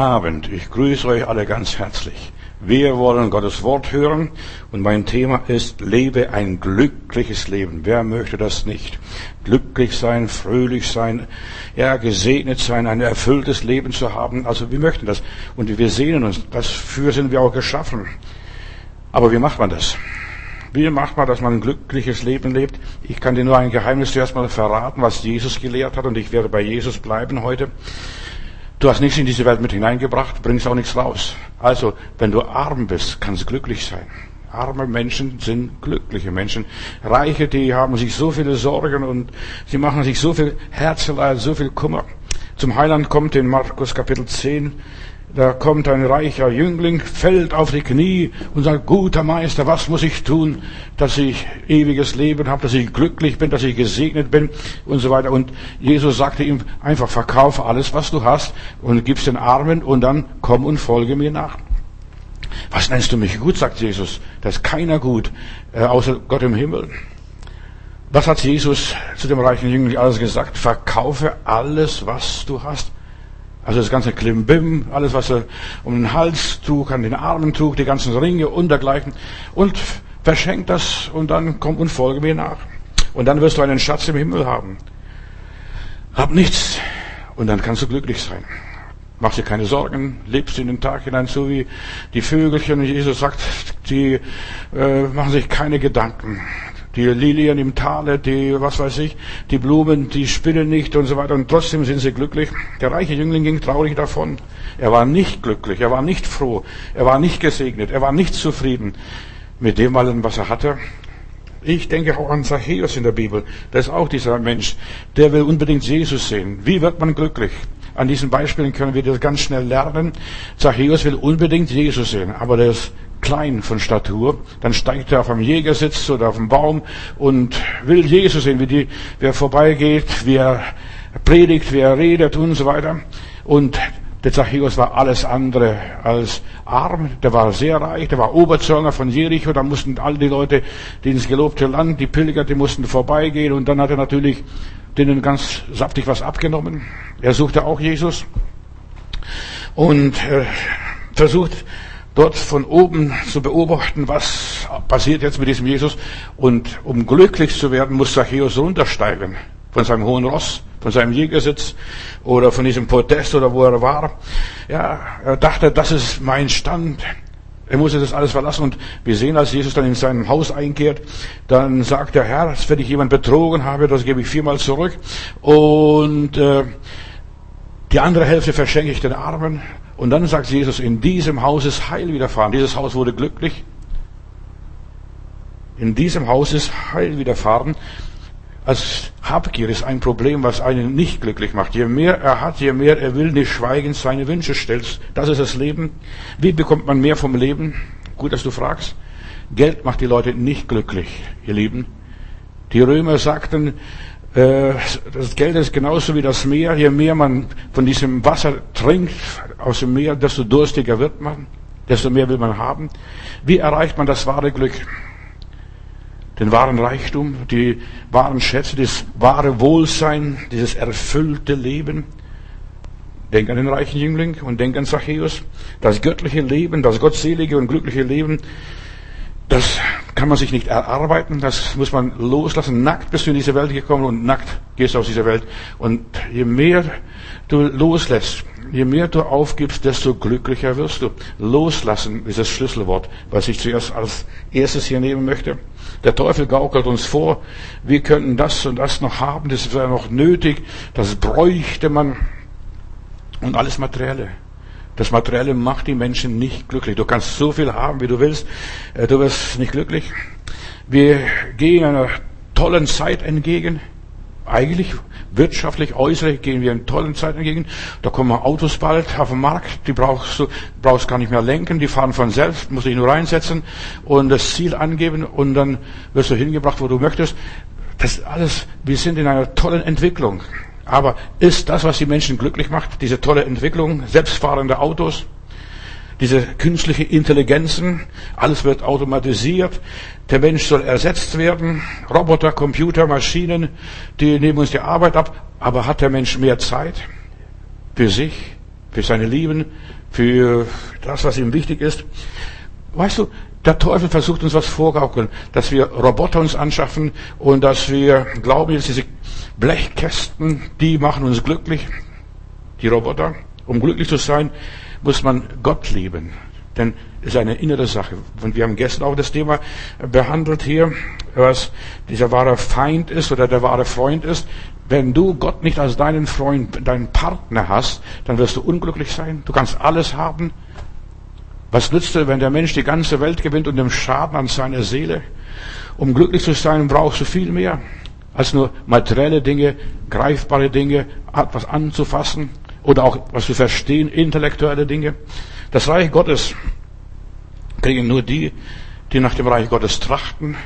Abend. Ich grüße euch alle ganz herzlich. Wir wollen Gottes Wort hören und mein Thema ist, lebe ein glückliches Leben. Wer möchte das nicht? Glücklich sein, fröhlich sein, ja, gesegnet sein, ein erfülltes Leben zu haben. Also wir möchten das und wir sehnen uns. Dafür sind wir auch geschaffen. Aber wie macht man das? Wie macht man, dass man ein glückliches Leben lebt? Ich kann dir nur ein Geheimnis zuerst mal verraten, was Jesus gelehrt hat und ich werde bei Jesus bleiben heute. Du hast nichts in diese Welt mit hineingebracht, bringst auch nichts raus. Also, wenn du arm bist, kannst du glücklich sein. Arme Menschen sind glückliche Menschen. Reiche, die haben sich so viele Sorgen und sie machen sich so viel Herzeleid, so viel Kummer. Zum Heiland kommt in Markus Kapitel 10 da kommt ein reicher Jüngling, fällt auf die Knie und sagt, guter Meister, was muss ich tun, dass ich ewiges Leben habe, dass ich glücklich bin, dass ich gesegnet bin und so weiter. Und Jesus sagte ihm einfach, verkaufe alles, was du hast und gib's den Armen und dann komm und folge mir nach. Was nennst du mich gut, sagt Jesus. Da ist keiner gut, äh, außer Gott im Himmel. Was hat Jesus zu dem reichen Jüngling alles gesagt? Verkaufe alles, was du hast. Also das ganze Klimbim, alles was er um den Hals trug, an den Armen trug, die ganzen Ringe und dergleichen. Und verschenkt das und dann komm und folge mir nach. Und dann wirst du einen Schatz im Himmel haben. Hab nichts und dann kannst du glücklich sein. Mach dir keine Sorgen, lebst in den Tag hinein, so wie die Vögelchen. Jesus sagt, die äh, machen sich keine Gedanken die Lilien im Tale, die, was weiß ich, die Blumen, die spinnen nicht und so weiter und trotzdem sind sie glücklich. Der reiche Jüngling ging traurig davon. Er war nicht glücklich, er war nicht froh, er war nicht gesegnet, er war nicht zufrieden mit dem was er hatte. Ich denke auch an Zachäus in der Bibel. Das ist auch dieser Mensch, der will unbedingt Jesus sehen. Wie wird man glücklich? An diesen Beispielen können wir das ganz schnell lernen. Zachäus will unbedingt Jesus sehen, aber der ist klein von Statur, dann steigt er auf einem Jägersitz oder auf einem Baum und will Jesus sehen, wie die, wer vorbeigeht, wie er predigt, wie er redet und so weiter. Und der Zachäus war alles andere als arm, der war sehr reich, der war Oberzörner von Jericho, da mussten all die Leute, die ins gelobte Land, die Pilger, die mussten vorbeigehen und dann hat er natürlich denen ganz saftig was abgenommen. Er suchte auch Jesus und äh, versucht dort von oben zu beobachten, was passiert jetzt mit diesem Jesus. Und um glücklich zu werden, muss Zachäus runtersteigen von seinem hohen Ross, von seinem Jägersitz oder von diesem Podest oder wo er war. Ja, er dachte, das ist mein Stand. Er musste das alles verlassen und wir sehen, als Jesus dann in seinem Haus einkehrt, dann sagt der Herr, wenn ich jemand betrogen habe, das gebe ich viermal zurück und äh, die andere Hälfte verschenke ich den Armen. Und dann sagt Jesus, in diesem Haus ist Heil widerfahren. Dieses Haus wurde glücklich. In diesem Haus ist Heil widerfahren. Als Habgier ist ein Problem, was einen nicht glücklich macht. Je mehr er hat, je mehr er will, nicht schweigend seine Wünsche stellt. Das ist das Leben. Wie bekommt man mehr vom Leben? Gut, dass du fragst. Geld macht die Leute nicht glücklich, ihr Lieben. Die Römer sagten, das Geld ist genauso wie das Meer. Je mehr man von diesem Wasser trinkt aus dem Meer, desto durstiger wird man, desto mehr will man haben. Wie erreicht man das wahre Glück? Den wahren Reichtum, die wahren Schätze, das wahre Wohlsein, dieses erfüllte Leben. Denk an den reichen Jüngling und denk an Zachäus. Das göttliche Leben, das gottselige und glückliche Leben das kann man sich nicht erarbeiten, das muss man loslassen. Nackt bist du in diese Welt gekommen und nackt gehst du aus dieser Welt. Und je mehr du loslässt, je mehr du aufgibst, desto glücklicher wirst du. Loslassen ist das Schlüsselwort, was ich zuerst als erstes hier nehmen möchte. Der Teufel gaukelt uns vor, wir könnten das und das noch haben, das wäre noch nötig, das bräuchte man und alles Materielle. Das Materielle macht die Menschen nicht glücklich. Du kannst so viel haben, wie du willst. Äh, du wirst nicht glücklich. Wir gehen einer tollen Zeit entgegen. Eigentlich wirtschaftlich, äußerlich gehen wir einer tollen Zeit entgegen. Da kommen Autos bald auf den Markt, die brauchst du brauchst gar nicht mehr lenken, die fahren von selbst, musst dich nur reinsetzen und das Ziel angeben und dann wirst du hingebracht, wo du möchtest. Das alles, wir sind in einer tollen Entwicklung. Aber ist das, was die Menschen glücklich macht, diese tolle Entwicklung, selbstfahrende Autos, diese künstliche Intelligenzen, alles wird automatisiert, der Mensch soll ersetzt werden, Roboter, Computer, Maschinen, die nehmen uns die Arbeit ab, aber hat der Mensch mehr Zeit für sich, für seine Lieben, für das, was ihm wichtig ist. Weißt du, der Teufel versucht uns was vorgaukeln, dass wir Roboter uns anschaffen und dass wir glauben, dass diese Blechkästen, die machen uns glücklich, die Roboter. Um glücklich zu sein, muss man Gott lieben. Denn es ist eine innere Sache. Und wir haben gestern auch das Thema behandelt hier, was dieser wahre Feind ist oder der wahre Freund ist. Wenn du Gott nicht als deinen Freund, deinen Partner hast, dann wirst du unglücklich sein. Du kannst alles haben. Was nützt dir, wenn der Mensch die ganze Welt gewinnt und dem Schaden an seiner Seele? Um glücklich zu sein, brauchst du viel mehr als nur materielle Dinge, greifbare Dinge, etwas anzufassen oder auch was zu verstehen, intellektuelle Dinge. Das Reich Gottes kriegen nur die, die nach dem Reich Gottes trachten.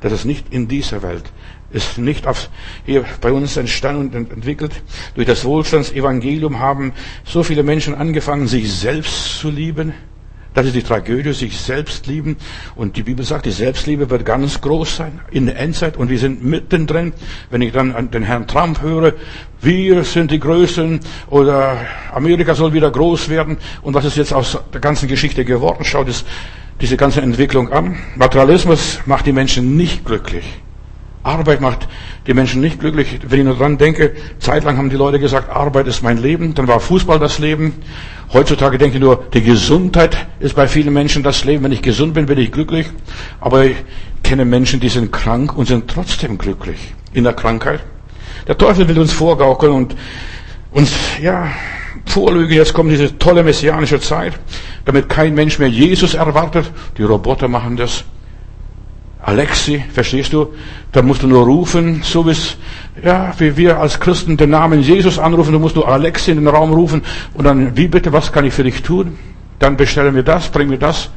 Das ist nicht in dieser Welt. Ist nicht auf, hier bei uns entstanden und entwickelt. Durch das Wohlstandsevangelium haben so viele Menschen angefangen, sich selbst zu lieben das ist die Tragödie, sich selbst lieben. Und die Bibel sagt, die Selbstliebe wird ganz groß sein in der Endzeit. Und wir sind mittendrin. Wenn ich dann an den Herrn Trump höre, wir sind die Größten oder Amerika soll wieder groß werden. Und was ist jetzt aus der ganzen Geschichte geworden? Schaut es diese ganze Entwicklung an. Materialismus macht die Menschen nicht glücklich. Arbeit macht die Menschen nicht glücklich. Wenn ich nur dran denke, zeitlang haben die Leute gesagt, Arbeit ist mein Leben, dann war Fußball das Leben. Heutzutage denke ich nur, die Gesundheit ist bei vielen Menschen das Leben. Wenn ich gesund bin, bin ich glücklich. Aber ich kenne Menschen, die sind krank und sind trotzdem glücklich in der Krankheit. Der Teufel will uns vorgaukeln und uns, ja, vorlügen, jetzt kommt diese tolle messianische Zeit, damit kein Mensch mehr Jesus erwartet. Die Roboter machen das. Alexi, verstehst du? Da musst du nur rufen, so wie ja, wie wir als Christen den Namen Jesus anrufen, du musst nur Alexi in den Raum rufen und dann, wie bitte, was kann ich für dich tun? Dann bestellen wir das, bringen wir das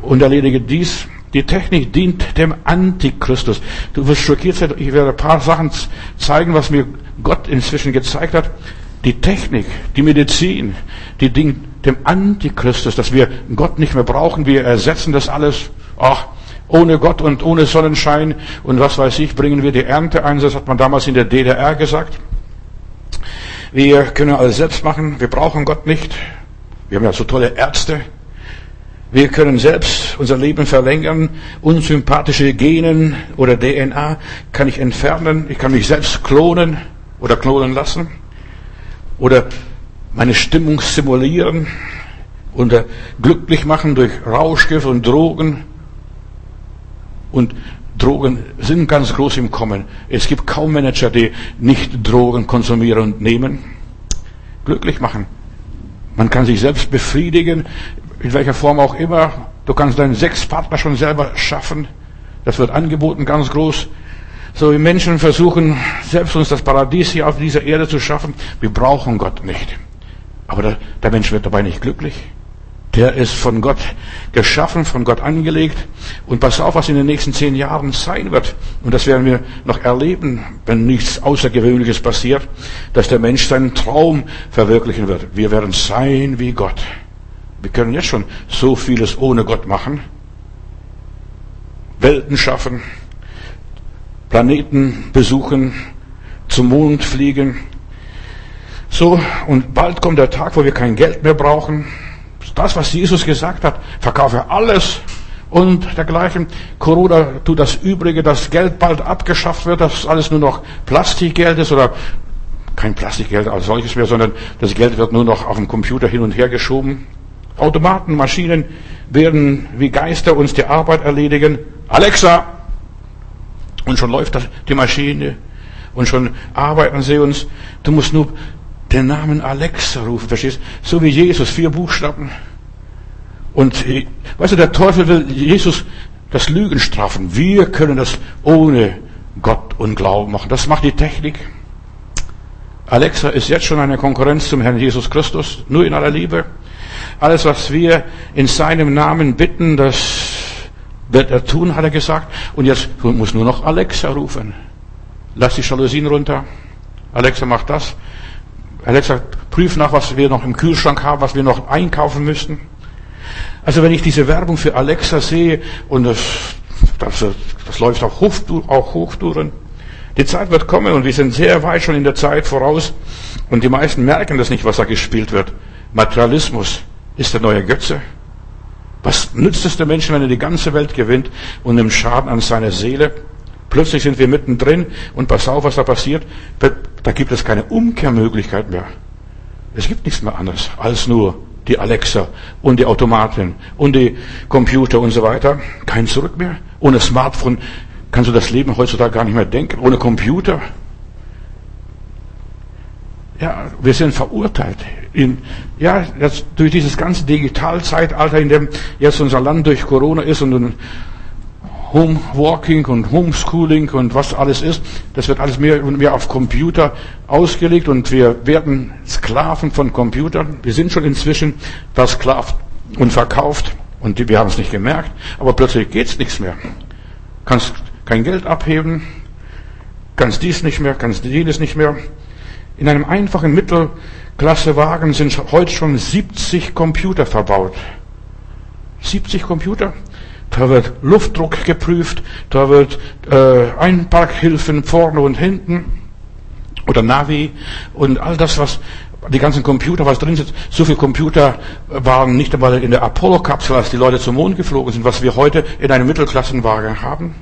und erledige dies. Die Technik dient dem Antichristus. Du wirst schockiert sein, ich werde ein paar Sachen zeigen, was mir Gott inzwischen gezeigt hat. Die Technik, die Medizin, die dient dem Antichristus, dass wir Gott nicht mehr brauchen, wir ersetzen das alles Ach, ohne Gott und ohne Sonnenschein und was weiß ich, bringen wir die Ernte ein. Das hat man damals in der DDR gesagt. Wir können alles selbst machen. Wir brauchen Gott nicht. Wir haben ja so tolle Ärzte. Wir können selbst unser Leben verlängern. Unsympathische Genen oder DNA kann ich entfernen. Ich kann mich selbst klonen oder klonen lassen. Oder meine Stimmung simulieren oder glücklich machen durch Rauschgift und Drogen. Und Drogen sind ganz groß im Kommen. Es gibt kaum Manager, die nicht Drogen konsumieren und nehmen. Glücklich machen. Man kann sich selbst befriedigen, in welcher Form auch immer. Du kannst deinen Sexpartner schon selber schaffen. Das wird angeboten ganz groß. So wie Menschen versuchen, selbst uns das Paradies hier auf dieser Erde zu schaffen. Wir brauchen Gott nicht. Aber der, Mensch wird dabei nicht glücklich. Der ist von Gott geschaffen, von Gott angelegt. Und pass auf, was in den nächsten zehn Jahren sein wird. Und das werden wir noch erleben, wenn nichts Außergewöhnliches passiert, dass der Mensch seinen Traum verwirklichen wird. Wir werden sein wie Gott. Wir können jetzt schon so vieles ohne Gott machen. Welten schaffen, Planeten besuchen, zum Mond fliegen. So, und bald kommt der Tag, wo wir kein Geld mehr brauchen das, was Jesus gesagt hat, verkaufe alles und dergleichen. Corona tut das Übrige, dass Geld bald abgeschafft wird, dass alles nur noch Plastikgeld ist oder kein Plastikgeld als solches mehr, sondern das Geld wird nur noch auf dem Computer hin und her geschoben. Automaten, Maschinen werden wie Geister uns die Arbeit erledigen. Alexa! Und schon läuft die Maschine und schon arbeiten sie uns. Du musst nur den Namen Alexa rufen, verstehst? So wie Jesus, vier Buchstaben. Und, weißt du, der Teufel will Jesus das Lügen strafen. Wir können das ohne Gott und Glauben machen. Das macht die Technik. Alexa ist jetzt schon eine Konkurrenz zum Herrn Jesus Christus, nur in aller Liebe. Alles, was wir in seinem Namen bitten, das wird er tun, hat er gesagt. Und jetzt muss nur noch Alexa rufen. Lass die Jalousien runter. Alexa macht das. Alexa, prüf nach, was wir noch im Kühlschrank haben, was wir noch einkaufen müssten. Also wenn ich diese Werbung für Alexa sehe und das, das, das läuft auf, Hochtouren, auch Hochtouren, Die Zeit wird kommen und wir sind sehr weit schon in der Zeit voraus und die meisten merken das nicht, was da gespielt wird. Materialismus ist der neue Götze. Was nützt es dem Menschen, wenn er die ganze Welt gewinnt und nimmt Schaden an seiner Seele? Plötzlich sind wir mittendrin und pass auf, was da passiert. Da gibt es keine Umkehrmöglichkeit mehr. Es gibt nichts mehr anderes als nur die Alexa und die Automaten und die Computer und so weiter. Kein Zurück mehr. Ohne Smartphone kannst du das Leben heutzutage gar nicht mehr denken. Ohne Computer. Ja, wir sind verurteilt. In, ja, jetzt durch dieses ganze Digitalzeitalter, in dem jetzt unser Land durch Corona ist und Homeworking und Homeschooling und was alles ist, das wird alles mehr und mehr auf Computer ausgelegt und wir werden Sklaven von Computern. Wir sind schon inzwischen versklavt und verkauft und wir haben es nicht gemerkt, aber plötzlich geht's nichts mehr. Kannst kein Geld abheben, kannst dies nicht mehr, kannst jenes nicht mehr. In einem einfachen Mittelklassewagen sind heute schon 70 Computer verbaut. 70 Computer? Da wird Luftdruck geprüft, da wird äh, Einparkhilfen vorne und hinten oder Navi und all das, was die ganzen Computer, was drin ist. So viele Computer waren nicht einmal in der Apollo-Kapsel, als die Leute zum Mond geflogen sind, was wir heute in einem Mittelklassenwagen haben.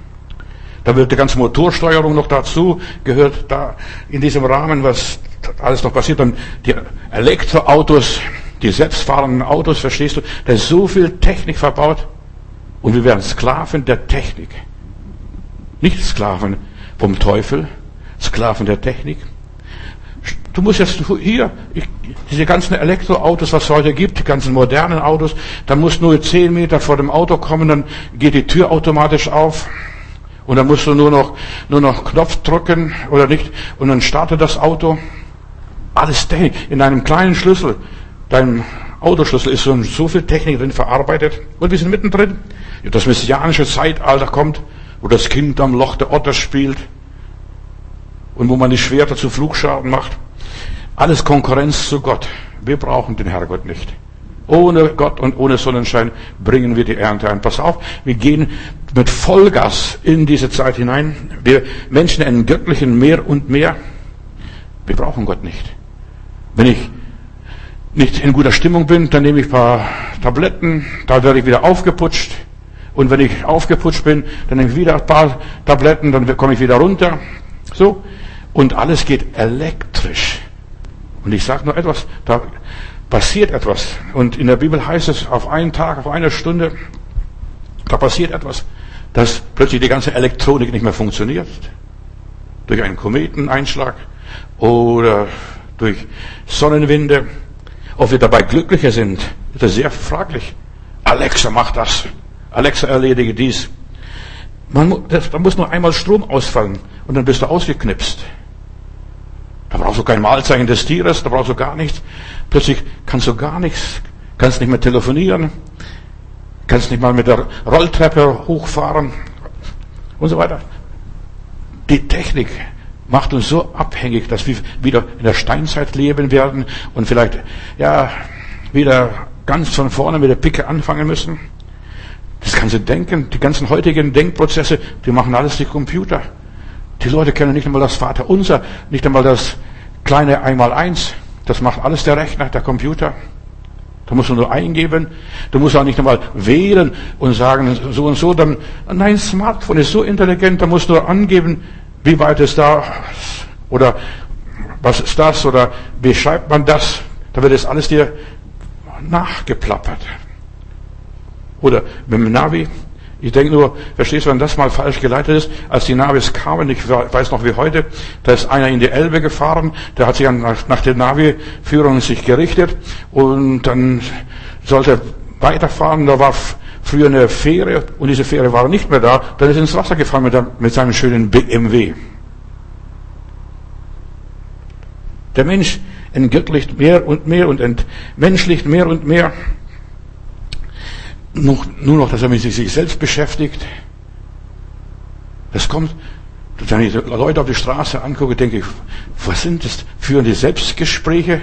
Da wird die ganze Motorsteuerung noch dazu, gehört da in diesem Rahmen, was alles noch passiert. Dann die Elektroautos, die selbstfahrenden Autos, verstehst du? Da ist so viel Technik verbaut. Und wir werden Sklaven der Technik. Nicht Sklaven vom Teufel, Sklaven der Technik. Du musst jetzt hier, ich, diese ganzen Elektroautos, was es heute gibt, die ganzen modernen Autos, da musst du nur zehn Meter vor dem Auto kommen, dann geht die Tür automatisch auf. Und dann musst du nur noch, nur noch Knopf drücken oder nicht. Und dann startet das Auto. Alles Technik. In einem kleinen Schlüssel. Dein Autoschlüssel ist so, so viel Technik drin verarbeitet. Und wir sind mittendrin. Das messianische Zeitalter kommt, wo das Kind am Loch der Otter spielt. Und wo man die Schwerter zu Flugschaden macht. Alles Konkurrenz zu Gott. Wir brauchen den Herrgott nicht. Ohne Gott und ohne Sonnenschein bringen wir die Ernte ein. Pass auf, wir gehen mit Vollgas in diese Zeit hinein. Wir Menschen entgöttlichen mehr und mehr. Wir brauchen Gott nicht. Wenn ich nicht in guter Stimmung bin, dann nehme ich ein paar Tabletten, da werde ich wieder aufgeputscht. Und wenn ich aufgeputscht bin, dann nehme ich wieder ein paar Tabletten, dann komme ich wieder runter. So. Und alles geht elektrisch. Und ich sage nur etwas, da passiert etwas. Und in der Bibel heißt es, auf einen Tag, auf eine Stunde, da passiert etwas, dass plötzlich die ganze Elektronik nicht mehr funktioniert. Durch einen Kometeneinschlag oder durch Sonnenwinde. Ob wir dabei glücklicher sind, ist sehr fraglich. Alexa macht das. Alexa erledige dies. Man, da muss nur einmal Strom ausfallen und dann bist du ausgeknipst. Da brauchst du kein Malzeichen des Tieres, da brauchst du gar nichts. Plötzlich kannst du gar nichts, kannst nicht mehr telefonieren, kannst nicht mal mit der Rolltreppe hochfahren und so weiter. Die Technik macht uns so abhängig, dass wir wieder in der Steinzeit leben werden und vielleicht, ja, wieder ganz von vorne mit der Picke anfangen müssen. Das ganze Denken, die ganzen heutigen Denkprozesse, die machen alles die Computer. Die Leute kennen nicht einmal das Vaterunser, nicht einmal das kleine Einmaleins. Das macht alles der Rechner, der Computer. Da musst du nur eingeben. Du musst auch nicht einmal wählen und sagen so und so. Dann, nein, Smartphone ist so intelligent, da musst du nur angeben, wie weit ist da oder was ist das oder wie schreibt man das. Da wird es alles dir nachgeplappert. Oder mit dem Navi, ich denke nur, verstehst du, wenn das mal falsch geleitet ist, als die Navis kamen, ich weiß noch wie heute, da ist einer in die Elbe gefahren, der hat sich nach, nach der Navi-Führung sich gerichtet und dann sollte er weiterfahren, da war früher eine Fähre und diese Fähre war nicht mehr da, dann ist er ins Wasser gefahren mit, mit seinem schönen BMW. Der Mensch entgöttlicht mehr und mehr und entmenschlicht mehr und mehr noch, nur noch, dass er mit sich selbst beschäftigt. Das kommt, wenn ich Leute auf die Straße angucke, denke ich, was sind das für die Selbstgespräche?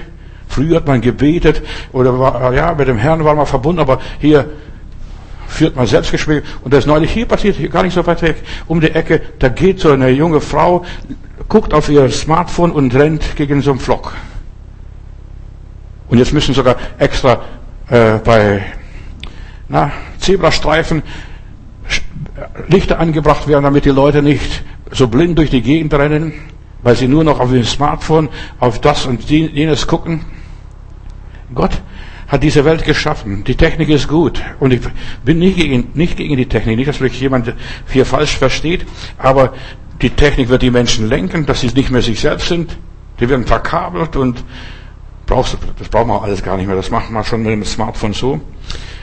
Früher hat man gebetet oder war, ja, mit dem Herrn war man verbunden, aber hier führt mal Selbstgespräche. Und das ist neulich hier passiert, hier gar nicht so weit weg, um die Ecke. Da geht so eine junge Frau, guckt auf ihr Smartphone und rennt gegen so einen Flock. Und jetzt müssen sogar extra äh, bei na, Zebrastreifen Lichter angebracht werden, damit die Leute nicht so blind durch die Gegend rennen, weil sie nur noch auf dem Smartphone auf das und jenes gucken. Gott hat diese Welt geschaffen. Die Technik ist gut. Und ich bin nicht gegen, nicht gegen die Technik. Nicht, dass mich jemand hier falsch versteht. Aber die Technik wird die Menschen lenken, dass sie nicht mehr sich selbst sind. Die werden verkabelt und brauchst, das braucht man alles gar nicht mehr. Das macht man schon mit dem Smartphone so.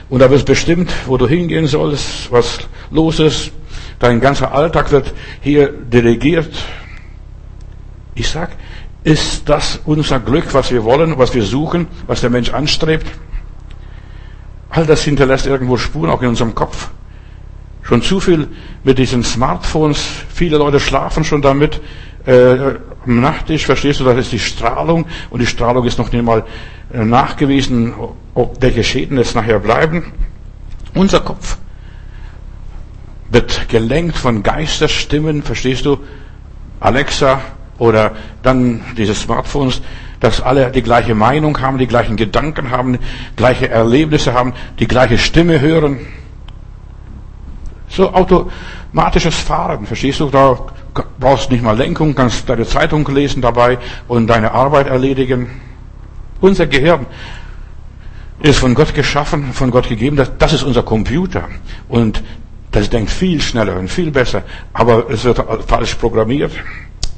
Und da wird bestimmt, wo du hingehen sollst, was los ist. Dein ganzer Alltag wird hier delegiert. Ich sag, ist das unser Glück, was wir wollen, was wir suchen, was der Mensch anstrebt? All das hinterlässt irgendwo Spuren, auch in unserem Kopf. Schon zu viel mit diesen Smartphones. Viele Leute schlafen schon damit. Äh, am Nachttisch, verstehst du, das ist die Strahlung. Und die Strahlung ist noch nicht mal äh, nachgewiesen, ob welche Schäden es nachher bleiben. Unser Kopf wird gelenkt von Geisterstimmen, verstehst du? Alexa, oder dann diese Smartphones, dass alle die gleiche Meinung haben, die gleichen Gedanken haben, gleiche Erlebnisse haben, die gleiche Stimme hören. So automatisches Fahren, verstehst du? Da brauchst nicht mal Lenkung, kannst deine Zeitung lesen dabei und deine Arbeit erledigen. Unser Gehirn ist von Gott geschaffen, von Gott gegeben. Das, das ist unser Computer. Und das denkt viel schneller und viel besser. Aber es wird falsch programmiert.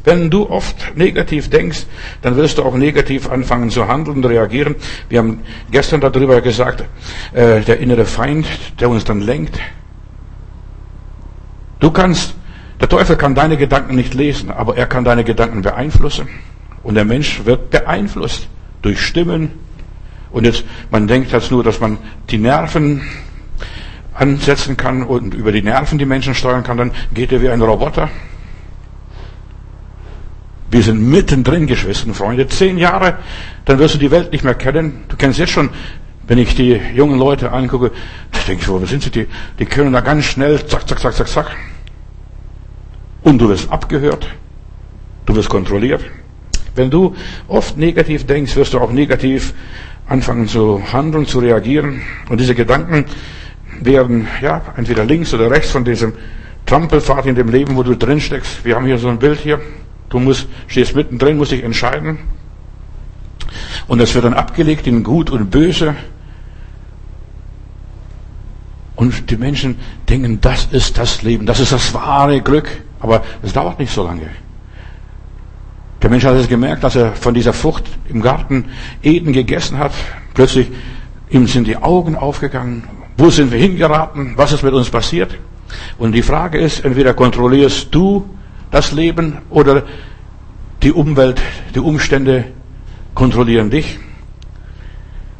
Wenn du oft negativ denkst, dann wirst du auch negativ anfangen zu handeln und reagieren. Wir haben gestern darüber gesagt, äh, der innere Feind, der uns dann lenkt. Du kannst, der Teufel kann deine Gedanken nicht lesen, aber er kann deine Gedanken beeinflussen. Und der Mensch wird beeinflusst durch Stimmen. Und jetzt, man denkt jetzt nur, dass man die Nerven ansetzen kann und über die Nerven die Menschen steuern kann, dann geht er wie ein Roboter. Wir sind mittendrin, Geschwister Freunde. Zehn Jahre, dann wirst du die Welt nicht mehr kennen. Du kennst jetzt schon, wenn ich die jungen Leute angucke, da denke ich, wo sind sie? Die, die können da ganz schnell, zack, zack, zack, zack, zack. Und du wirst abgehört. Du wirst kontrolliert. Wenn du oft negativ denkst, wirst du auch negativ anfangen zu handeln, zu reagieren. Und diese Gedanken werden, ja, entweder links oder rechts von diesem Trampelpfad in dem Leben, wo du drin steckst. Wir haben hier so ein Bild hier. Du musst, stehst mittendrin, musst dich entscheiden. Und das wird dann abgelegt in Gut und Böse. Und die Menschen denken, das ist das Leben, das ist das wahre Glück. Aber es dauert nicht so lange. Der Mensch hat es gemerkt, dass er von dieser Frucht im Garten Eden gegessen hat. Plötzlich ihm sind die Augen aufgegangen. Wo sind wir hingeraten? Was ist mit uns passiert? Und die Frage ist, entweder kontrollierst du das Leben oder die Umwelt, die Umstände kontrollieren dich.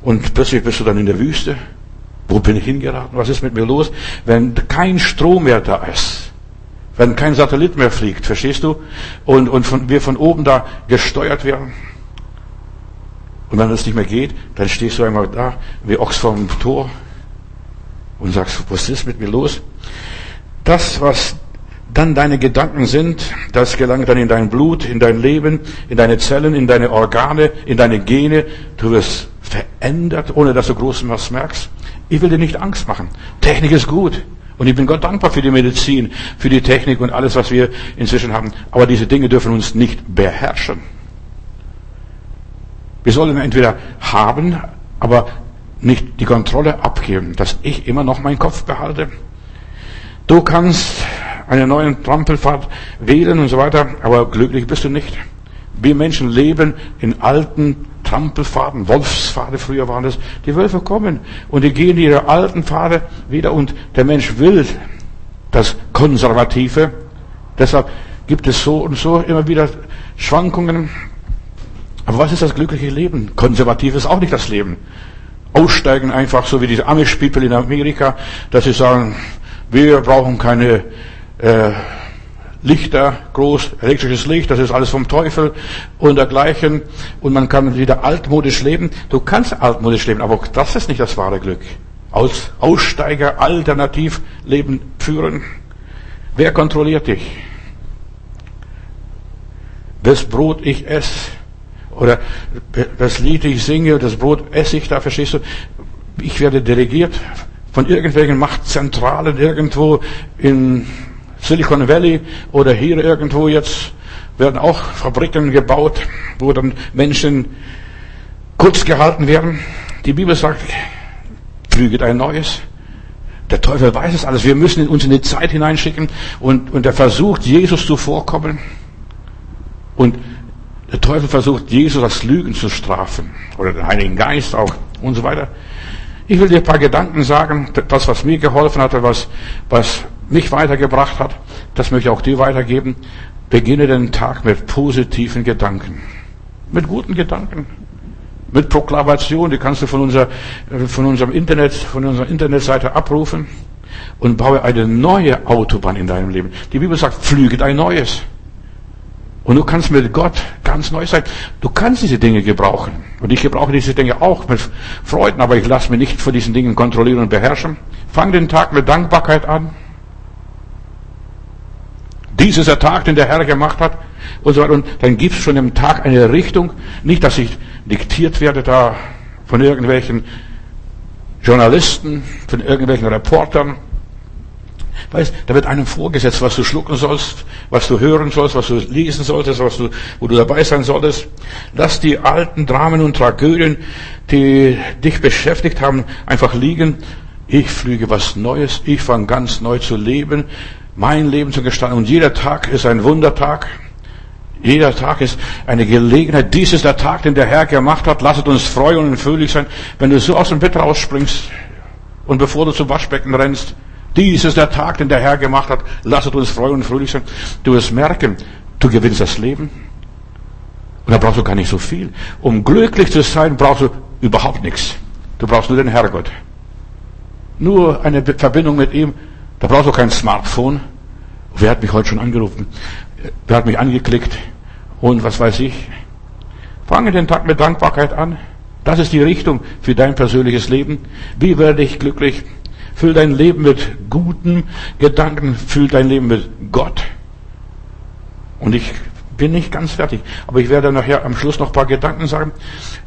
Und plötzlich bist du dann in der Wüste. Wo bin ich hingeraten? Was ist mit mir los? Wenn kein Strom mehr da ist, wenn kein Satellit mehr fliegt, verstehst du? Und, und von, wir von oben da gesteuert werden. Und wenn es nicht mehr geht, dann stehst du einmal da, wie Ochs vom Tor, und sagst, was ist mit mir los? Das, was dann deine Gedanken sind, das gelangt dann in dein Blut, in dein Leben, in deine Zellen, in deine Organe, in deine Gene. Du wirst verändert, ohne dass du groß was merkst. Ich will dir nicht Angst machen. Technik ist gut. Und ich bin Gott dankbar für die Medizin, für die Technik und alles, was wir inzwischen haben. Aber diese Dinge dürfen uns nicht beherrschen. Wir sollen entweder haben, aber nicht die Kontrolle abgeben, dass ich immer noch meinen Kopf behalte. Du kannst einen neuen Trampelpfad wählen und so weiter, aber glücklich bist du nicht. Wir Menschen leben in alten Trampelfaden, Wolfspfade früher waren das. Die Wölfe kommen und die gehen ihre alten Pfade wieder und der Mensch will das Konservative. Deshalb gibt es so und so immer wieder Schwankungen. Aber was ist das glückliche Leben? Konservativ ist auch nicht das Leben. Aussteigen einfach so wie diese Amish-People in Amerika, dass sie sagen, wir brauchen keine äh, Lichter, groß, elektrisches Licht, das ist alles vom Teufel und dergleichen. Und man kann wieder altmodisch leben. Du kannst altmodisch leben, aber das ist nicht das wahre Glück. als Aussteiger Alternativleben führen? Wer kontrolliert dich? Das Brot ich esse oder das Lied ich singe, das Brot esse ich, da verstehst du, ich werde delegiert von irgendwelchen Machtzentralen irgendwo in Silicon Valley oder hier irgendwo jetzt werden auch Fabriken gebaut, wo dann Menschen kurz gehalten werden. Die Bibel sagt, flüget ein neues. Der Teufel weiß es alles. Wir müssen uns in die Zeit hineinschicken und, und er versucht, Jesus zu vorkommen. Und der Teufel versucht, Jesus als Lügen zu strafen. Oder den Heiligen Geist auch und so weiter. Ich will dir ein paar Gedanken sagen, das, was mir geholfen hat, was, was mich weitergebracht hat, das möchte ich auch dir weitergeben. Beginne den Tag mit positiven Gedanken. Mit guten Gedanken. Mit Proklamation, die kannst du von, unser, von unserem Internet, von unserer Internetseite abrufen und baue eine neue Autobahn in deinem Leben. Die Bibel sagt, flüget ein neues. Und du kannst mit Gott ganz neu sein. Du kannst diese Dinge gebrauchen. Und ich gebrauche diese Dinge auch mit Freuden, aber ich lasse mich nicht von diesen Dingen kontrollieren und beherrschen. Fang den Tag mit Dankbarkeit an. Dies ist der Tag, den der Herr gemacht hat. Und so weiter. Und dann gibt es schon im Tag eine Richtung. Nicht, dass ich diktiert werde da von irgendwelchen Journalisten, von irgendwelchen Reportern, Weißt, da wird einem vorgesetzt, was du schlucken sollst, was du hören sollst, was du lesen solltest, was du, wo du dabei sein solltest. Lass die alten Dramen und Tragödien, die dich beschäftigt haben, einfach liegen. Ich flüge was Neues. Ich fange ganz neu zu leben, mein Leben zu gestalten. Und jeder Tag ist ein Wundertag. Jeder Tag ist eine Gelegenheit. Dies ist der Tag, den der Herr gemacht hat. Lasset uns freuen und fröhlich sein. Wenn du so aus dem Bett rausspringst und bevor du zum Waschbecken rennst, dies ist der Tag, den der Herr gemacht hat. Lasset uns freuen und fröhlich sein. Du wirst merken, du gewinnst das Leben. Und da brauchst du gar nicht so viel. Um glücklich zu sein, brauchst du überhaupt nichts. Du brauchst nur den Herrgott. Nur eine Verbindung mit ihm. Da brauchst du kein Smartphone. Wer hat mich heute schon angerufen? Wer hat mich angeklickt? Und was weiß ich? Fange den Tag mit Dankbarkeit an. Das ist die Richtung für dein persönliches Leben. Wie werde ich glücklich? Füll dein Leben mit guten Gedanken. Füll dein Leben mit Gott. Und ich bin nicht ganz fertig. Aber ich werde nachher am Schluss noch ein paar Gedanken sagen.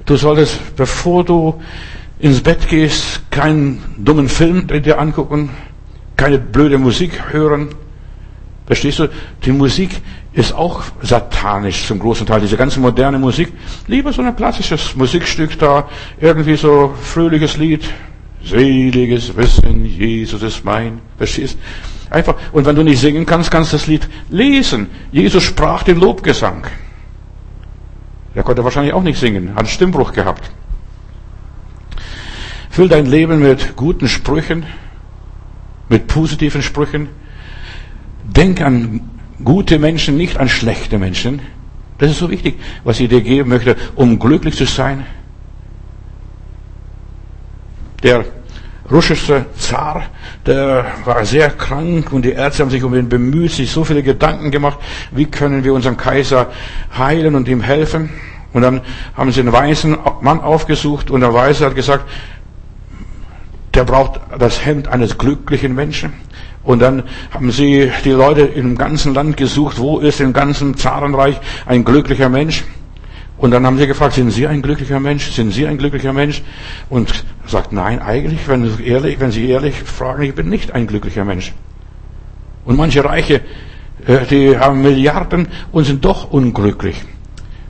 Du solltest, bevor du ins Bett gehst, keinen dummen Film dir angucken, keine blöde Musik hören. Verstehst du? Die Musik ist auch satanisch zum großen Teil. Diese ganze moderne Musik. Lieber so ein klassisches Musikstück da, irgendwie so fröhliches Lied, Seliges Wissen, Jesus ist mein. Verstehst? Einfach. Und wenn du nicht singen kannst, kannst du das Lied lesen. Jesus sprach den Lobgesang. Er konnte wahrscheinlich auch nicht singen, hat einen Stimmbruch gehabt. Füll dein Leben mit guten Sprüchen, mit positiven Sprüchen. Denk an gute Menschen, nicht an schlechte Menschen. Das ist so wichtig, was ich dir geben möchte, um glücklich zu sein. Der russische Zar, der war sehr krank und die Ärzte haben sich um ihn bemüht, sich so viele Gedanken gemacht, wie können wir unseren Kaiser heilen und ihm helfen. Und dann haben sie einen weißen Mann aufgesucht und der Weise hat gesagt, der braucht das Hemd eines glücklichen Menschen. Und dann haben sie die Leute im ganzen Land gesucht, wo ist im ganzen Zarenreich ein glücklicher Mensch. Und dann haben sie gefragt, sind Sie ein glücklicher Mensch? Sind Sie ein glücklicher Mensch? Und sagt, nein, eigentlich, wenn, Sie ehrlich, wenn Sie ehrlich fragen, ich bin nicht ein glücklicher Mensch. Und manche Reiche, äh, die haben Milliarden und sind doch unglücklich.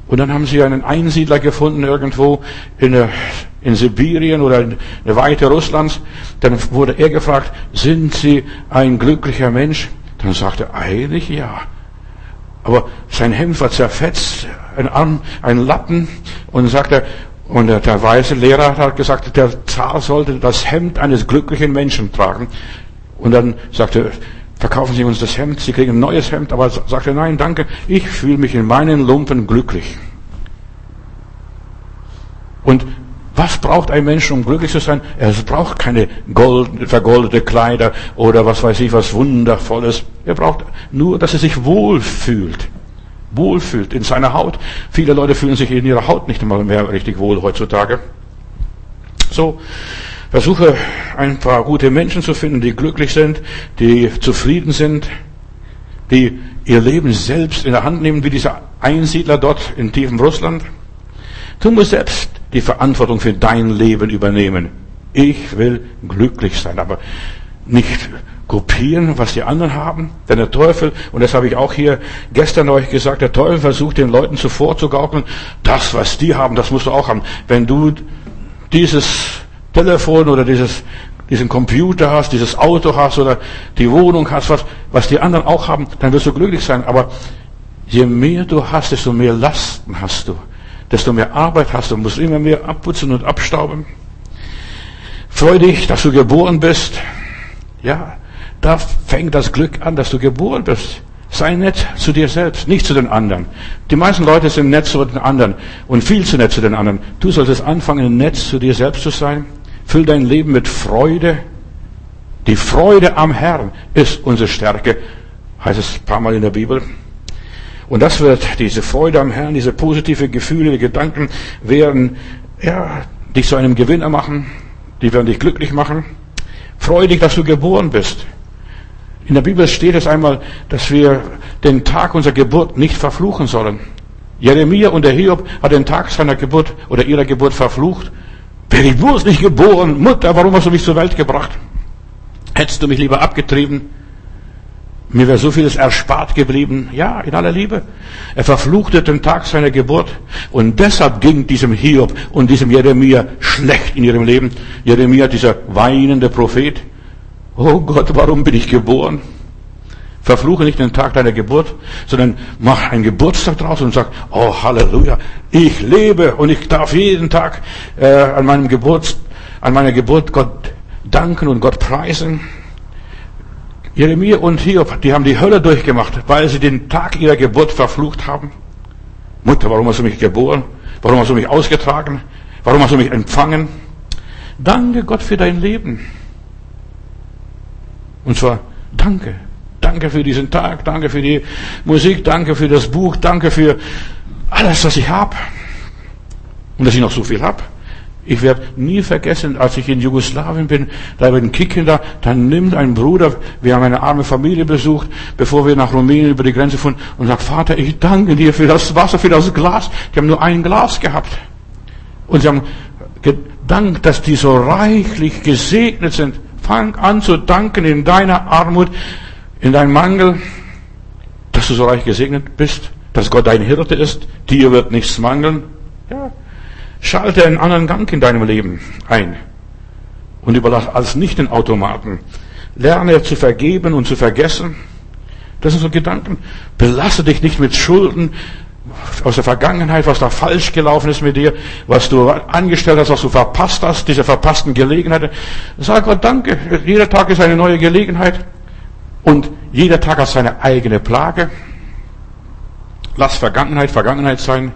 Und dann haben sie einen Einsiedler gefunden irgendwo in, äh, in Sibirien oder in der Weite Russlands. Dann wurde er gefragt, sind Sie ein glücklicher Mensch? Dann sagte er, eigentlich ja. Aber sein Hemd war zerfetzt, ein Arm, ein Lappen, und sagte, und der, der weise Lehrer hat gesagt, der Zar sollte das Hemd eines glücklichen Menschen tragen. Und dann sagte, verkaufen Sie uns das Hemd, Sie kriegen ein neues Hemd, aber sagte, nein, danke, ich fühle mich in meinen Lumpen glücklich. Und was braucht ein Mensch, um glücklich zu sein? Er braucht keine gold, vergoldete Kleider oder was weiß ich, was Wundervolles. Er braucht nur, dass er sich wohlfühlt. Wohlfühlt in seiner Haut. Viele Leute fühlen sich in ihrer Haut nicht einmal mehr richtig wohl heutzutage. So, Versuche ein paar gute Menschen zu finden, die glücklich sind, die zufrieden sind, die ihr Leben selbst in der Hand nehmen, wie dieser Einsiedler dort in tiefem Russland. Du musst selbst die Verantwortung für dein Leben übernehmen. Ich will glücklich sein, aber nicht kopieren, was die anderen haben. Denn der Teufel, und das habe ich auch hier gestern euch gesagt, der Teufel versucht den Leuten zuvor zu gaukeln, das, was die haben, das musst du auch haben. Wenn du dieses Telefon oder dieses, diesen Computer hast, dieses Auto hast oder die Wohnung hast, was, was die anderen auch haben, dann wirst du glücklich sein. Aber je mehr du hast, desto mehr Lasten hast du. Desto mehr Arbeit hast du, musst immer mehr abputzen und abstauben. Freu dich, dass du geboren bist. Ja, da fängt das Glück an, dass du geboren bist. Sei nett zu dir selbst, nicht zu den anderen. Die meisten Leute sind nett zu den anderen und viel zu nett zu den anderen. Du solltest anfangen, nett zu dir selbst zu sein. Füll dein Leben mit Freude. Die Freude am Herrn ist unsere Stärke, heißt es ein paar Mal in der Bibel. Und das wird, diese Freude am Herrn, diese positive Gefühle, die Gedanken werden, ja, dich zu einem Gewinner machen. Die werden dich glücklich machen. Freu dich, dass du geboren bist. In der Bibel steht es einmal, dass wir den Tag unserer Geburt nicht verfluchen sollen. Jeremia und der Hiob hat den Tag seiner Geburt oder ihrer Geburt verflucht. Wäre ich bloß nicht geboren, Mutter, warum hast du mich zur Welt gebracht? Hättest du mich lieber abgetrieben? Mir wäre so vieles erspart geblieben. Ja, in aller Liebe. Er verfluchte den Tag seiner Geburt. Und deshalb ging diesem Hiob und diesem Jeremia schlecht in ihrem Leben. Jeremia, dieser weinende Prophet, Oh Gott, warum bin ich geboren? Verfluche nicht den Tag deiner Geburt, sondern mach einen Geburtstag draus und sag, oh Halleluja, ich lebe und ich darf jeden Tag äh, an meinem Geburt, an meiner Geburt Gott danken und Gott preisen. Jeremia und Hiob, die haben die Hölle durchgemacht, weil sie den Tag ihrer Geburt verflucht haben. Mutter, warum hast du mich geboren? Warum hast du mich ausgetragen? Warum hast du mich empfangen? Danke Gott für dein Leben. Und zwar danke. Danke für diesen Tag, danke für die Musik, danke für das Buch, danke für alles, was ich habe. Und dass ich noch so viel habe. Ich werde nie vergessen, als ich in Jugoslawien bin, da bin Kicken da, dann nimmt ein Bruder, wir haben eine arme Familie besucht, bevor wir nach Rumänien über die Grenze fuhren, und sagt, Vater, ich danke dir für das Wasser, für das Glas. Die haben nur ein Glas gehabt. Und sie haben gedankt, dass die so reichlich gesegnet sind. Fang an zu danken in deiner Armut, in deinem Mangel, dass du so reich gesegnet bist, dass Gott dein Hirte ist, dir wird nichts mangeln. Ja. Schalte einen anderen Gang in deinem Leben ein und überlass alles nicht den Automaten. Lerne zu vergeben und zu vergessen. Das sind so Gedanken. Belasse dich nicht mit Schulden, aus der Vergangenheit, was da falsch gelaufen ist mit dir, was du angestellt hast, was du verpasst hast, diese verpassten Gelegenheiten. Sag Gott danke. Jeder Tag ist eine neue Gelegenheit. Und jeder Tag hat seine eigene Plage. Lass Vergangenheit Vergangenheit sein.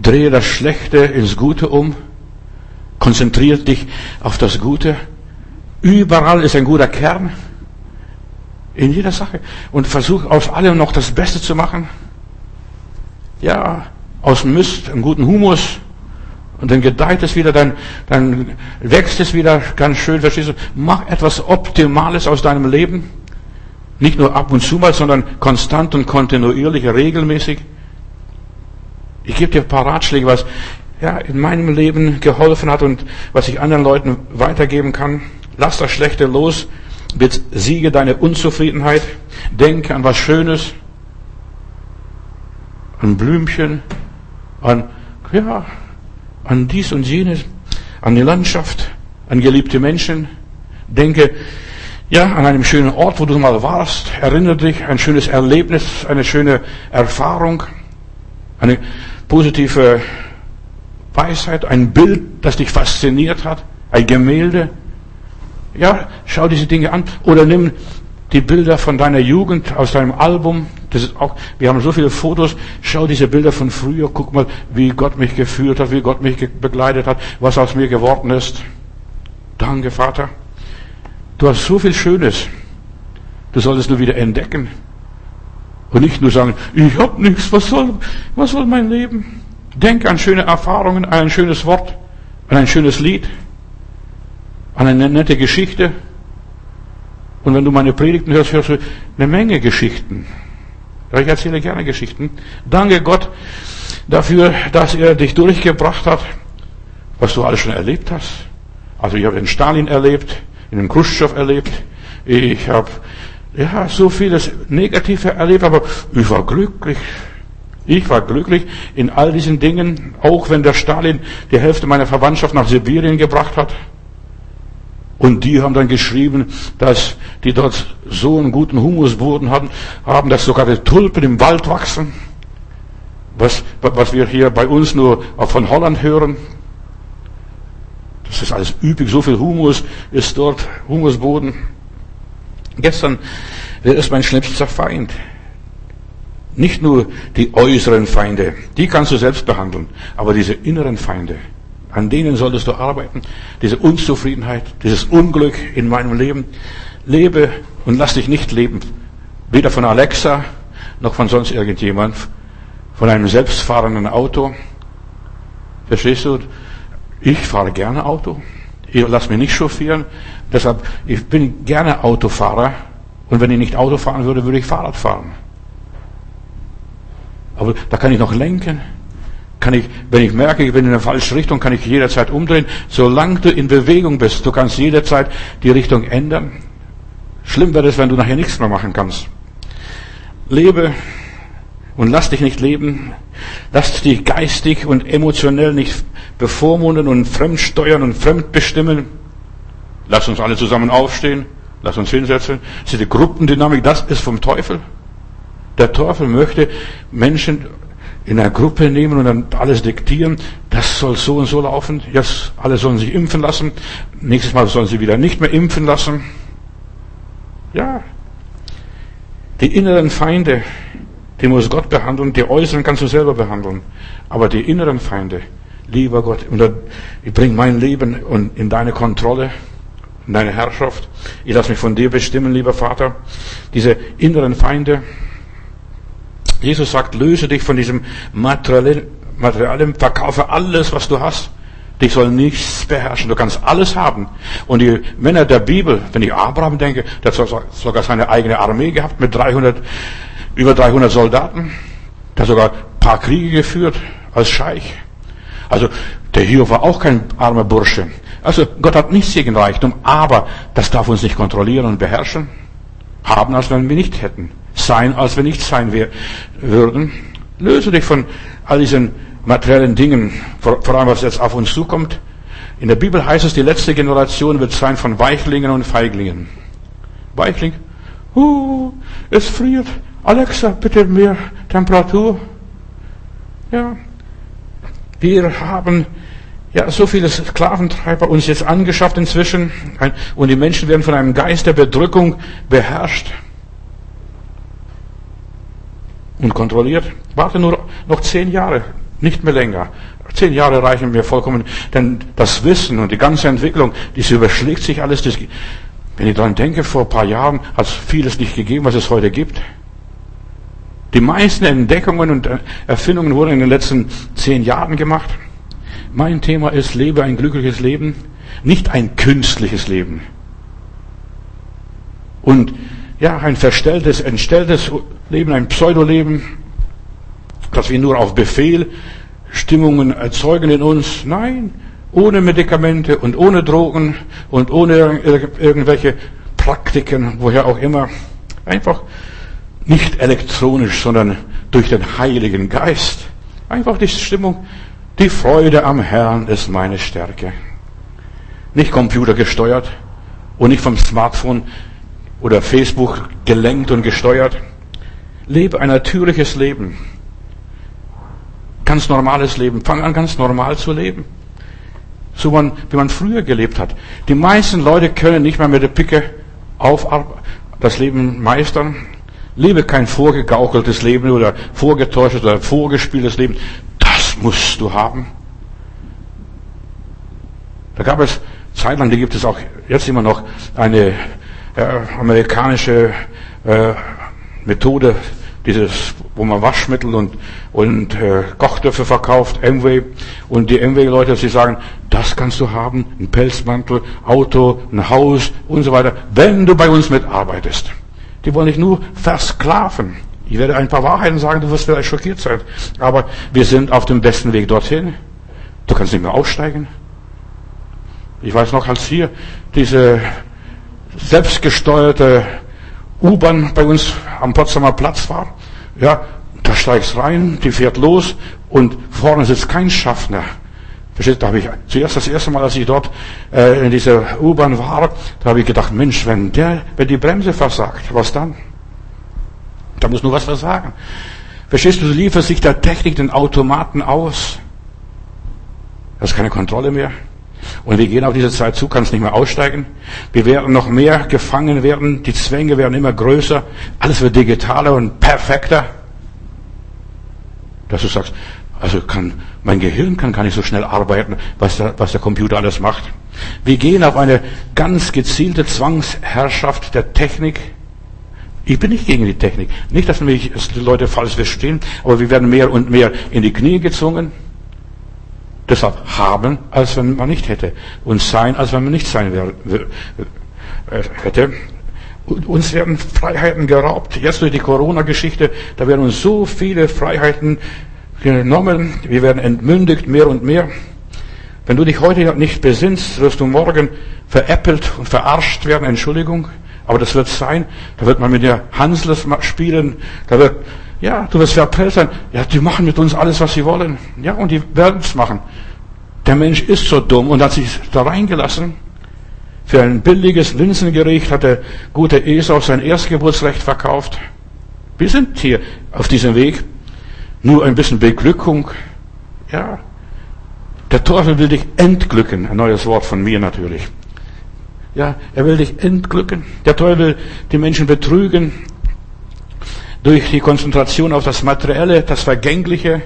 Drehe das Schlechte ins Gute um. Konzentriere dich auf das Gute. Überall ist ein guter Kern. In jeder Sache. Und versuch aus allem noch das Beste zu machen ja, aus Mist einen guten Humus und dann gedeiht es wieder, dann, dann wächst es wieder ganz schön, verstehst du? Mach etwas Optimales aus deinem Leben. Nicht nur ab und zu mal, sondern konstant und kontinuierlich, regelmäßig. Ich gebe dir ein paar Ratschläge, was ja, in meinem Leben geholfen hat und was ich anderen Leuten weitergeben kann. Lass das Schlechte los, besiege deine Unzufriedenheit, denke an was Schönes, an Blümchen, an, ja, an dies und jenes, an die Landschaft, an geliebte Menschen. Denke, ja, an einem schönen Ort, wo du mal warst. Erinnere dich, ein schönes Erlebnis, eine schöne Erfahrung, eine positive Weisheit, ein Bild, das dich fasziniert hat, ein Gemälde. Ja, schau diese Dinge an. Oder nimm die Bilder von deiner Jugend aus deinem Album. Das ist auch, wir haben so viele Fotos. Schau diese Bilder von früher. Guck mal, wie Gott mich geführt hat, wie Gott mich begleitet hat, was aus mir geworden ist. Danke, Vater. Du hast so viel Schönes. Du solltest nur wieder entdecken. Und nicht nur sagen, ich hab nichts, was soll, was soll mein Leben? Denk an schöne Erfahrungen, an ein schönes Wort, an ein schönes Lied. an eine nette Geschichte. Und wenn du meine Predigten hörst, hörst du eine Menge Geschichten. Ich erzähle gerne Geschichten. Danke Gott dafür, dass er dich durchgebracht hat, was du alles schon erlebt hast. Also ich habe den Stalin erlebt, in Khrushchev erlebt. Ich habe ja so vieles Negative erlebt, aber ich war glücklich. Ich war glücklich in all diesen Dingen, auch wenn der Stalin die Hälfte meiner Verwandtschaft nach Sibirien gebracht hat. Und die haben dann geschrieben, dass die dort so einen guten Humusboden hatten, haben, dass sogar die Tulpen im Wald wachsen. Was, was wir hier bei uns nur von Holland hören. Das ist alles üblich, so viel Humus ist dort, Humusboden. Gestern, wer ist mein schlimmster Feind? Nicht nur die äußeren Feinde, die kannst du selbst behandeln, aber diese inneren Feinde, an denen solltest du arbeiten. Diese Unzufriedenheit, dieses Unglück in meinem Leben. Lebe und lass dich nicht leben. Weder von Alexa, noch von sonst irgendjemand. Von einem selbstfahrenden Auto. Verstehst du? Ich fahre gerne Auto. Ich lasse mich nicht chauffieren. Deshalb, ich bin gerne Autofahrer. Und wenn ich nicht Auto fahren würde, würde ich Fahrrad fahren. Aber da kann ich noch lenken kann ich, wenn ich merke, ich bin in der falschen Richtung, kann ich jederzeit umdrehen. Solange du in Bewegung bist, du kannst jederzeit die Richtung ändern. Schlimm wäre es, wenn du nachher nichts mehr machen kannst. Lebe und lass dich nicht leben. Lass dich geistig und emotionell nicht bevormunden und fremdsteuern und fremdbestimmen. Lass uns alle zusammen aufstehen. Lass uns hinsetzen. Das die Gruppendynamik, das ist vom Teufel. Der Teufel möchte Menschen in einer Gruppe nehmen und dann alles diktieren, das soll so und so laufen, jetzt alle sollen sich impfen lassen, nächstes Mal sollen sie wieder nicht mehr impfen lassen. Ja, die inneren Feinde, die muss Gott behandeln, die äußeren kannst du selber behandeln, aber die inneren Feinde, lieber Gott, ich bringe mein Leben in deine Kontrolle, in deine Herrschaft, ich lasse mich von dir bestimmen, lieber Vater, diese inneren Feinde, Jesus sagt, löse dich von diesem Materialen, verkaufe alles, was du hast. Dich soll nichts beherrschen. Du kannst alles haben. Und die Männer der Bibel, wenn ich Abraham denke, der hat sogar seine eigene Armee gehabt mit 300, über 300 Soldaten. Der sogar ein paar Kriege geführt als Scheich. Also der Hiob war auch kein armer Bursche. Also Gott hat nichts gegen Reichtum, aber das darf uns nicht kontrollieren und beherrschen. Haben, als wenn wir nicht hätten sein, als wir nicht sein würden. Löse dich von all diesen materiellen Dingen, vor, vor allem was jetzt auf uns zukommt. In der Bibel heißt es, die letzte Generation wird sein von Weichlingen und Feiglingen. Weichling, uh, es friert. Alexa, bitte mehr Temperatur. Ja, wir haben ja so viele Sklaventreiber uns jetzt angeschafft inzwischen und die Menschen werden von einem Geist der Bedrückung beherrscht und kontrolliert. Warte nur noch zehn Jahre, nicht mehr länger. Zehn Jahre reichen mir vollkommen, denn das Wissen und die ganze Entwicklung, das überschlägt sich alles. Das, wenn ich daran denke, vor ein paar Jahren hat es vieles nicht gegeben, was es heute gibt. Die meisten Entdeckungen und Erfindungen wurden in den letzten zehn Jahren gemacht. Mein Thema ist, lebe ein glückliches Leben, nicht ein künstliches Leben. Und ja, ein verstelltes, entstelltes Leben, ein Pseudoleben, dass wir nur auf Befehl Stimmungen erzeugen in uns. Nein, ohne Medikamente und ohne Drogen und ohne irgendwelche Praktiken, woher auch immer. Einfach nicht elektronisch, sondern durch den Heiligen Geist. Einfach die Stimmung, die Freude am Herrn ist meine Stärke. Nicht computergesteuert und nicht vom Smartphone oder Facebook gelenkt und gesteuert. Lebe ein natürliches Leben. Ganz normales Leben. Fang an, ganz normal zu leben. So man, wie man früher gelebt hat. Die meisten Leute können nicht mehr mit der Picke auf das Leben meistern. Lebe kein vorgegaukeltes Leben oder vorgetäuschtes oder vorgespieltes Leben. Das musst du haben. Da gab es zeitlang, die gibt es auch jetzt immer noch, eine äh, amerikanische äh, Methode, dieses, wo man Waschmittel und, und äh, Kochtöpfe verkauft, Amway. Und die Amway-Leute, sie sagen, das kannst du haben, ein Pelzmantel, Auto, ein Haus und so weiter, wenn du bei uns mitarbeitest. Die wollen dich nur versklaven. Ich werde ein paar Wahrheiten sagen, du wirst vielleicht schockiert sein. Aber wir sind auf dem besten Weg dorthin. Du kannst nicht mehr aussteigen. Ich weiß noch, als hier diese selbstgesteuerte U-Bahn bei uns am Potsdamer Platz war, ja, da steigst rein, die fährt los und vorne sitzt kein Schaffner. Versteht, da habe ich zuerst das erste Mal, als ich dort äh, in dieser U-Bahn war, da habe ich gedacht, Mensch, wenn der, wenn die Bremse versagt, was dann? Da muss nur was versagen. Verstehst du, du lieferst sich der Technik den Automaten aus. Da ist keine Kontrolle mehr. Und wir gehen auf diese Zeit zu, kannst nicht mehr aussteigen. Wir werden noch mehr gefangen werden. Die Zwänge werden immer größer. Alles wird digitaler und perfekter. Dass du sagst, also kann, mein Gehirn kann gar nicht so schnell arbeiten, was der, was der Computer alles macht. Wir gehen auf eine ganz gezielte Zwangsherrschaft der Technik. Ich bin nicht gegen die Technik. Nicht, dass mich die Leute falsch verstehen, aber wir werden mehr und mehr in die Knie gezwungen. Deshalb haben, als wenn man nicht hätte. Und sein, als wenn man nicht sein äh, hätte. Uns werden Freiheiten geraubt. Jetzt durch die Corona-Geschichte, da werden uns so viele Freiheiten genommen, wir werden entmündigt mehr und mehr. Wenn du dich heute nicht besinnst, wirst du morgen veräppelt und verarscht werden, Entschuldigung. Aber das wird sein, da wird man mit dir Hansles spielen, da wird, ja, du wirst verprellt sein. Ja, die machen mit uns alles, was sie wollen. Ja, und die werden es machen. Der Mensch ist so dumm und hat sich da reingelassen. Für ein billiges Linsengericht hat der gute Esau sein Erstgeburtsrecht verkauft. Wir sind hier auf diesem Weg nur ein bisschen Beglückung. Ja. Der Teufel will dich entglücken. Ein neues Wort von mir natürlich. Ja, er will dich entglücken. Der Teufel will die Menschen betrügen. Durch die Konzentration auf das Materielle, das Vergängliche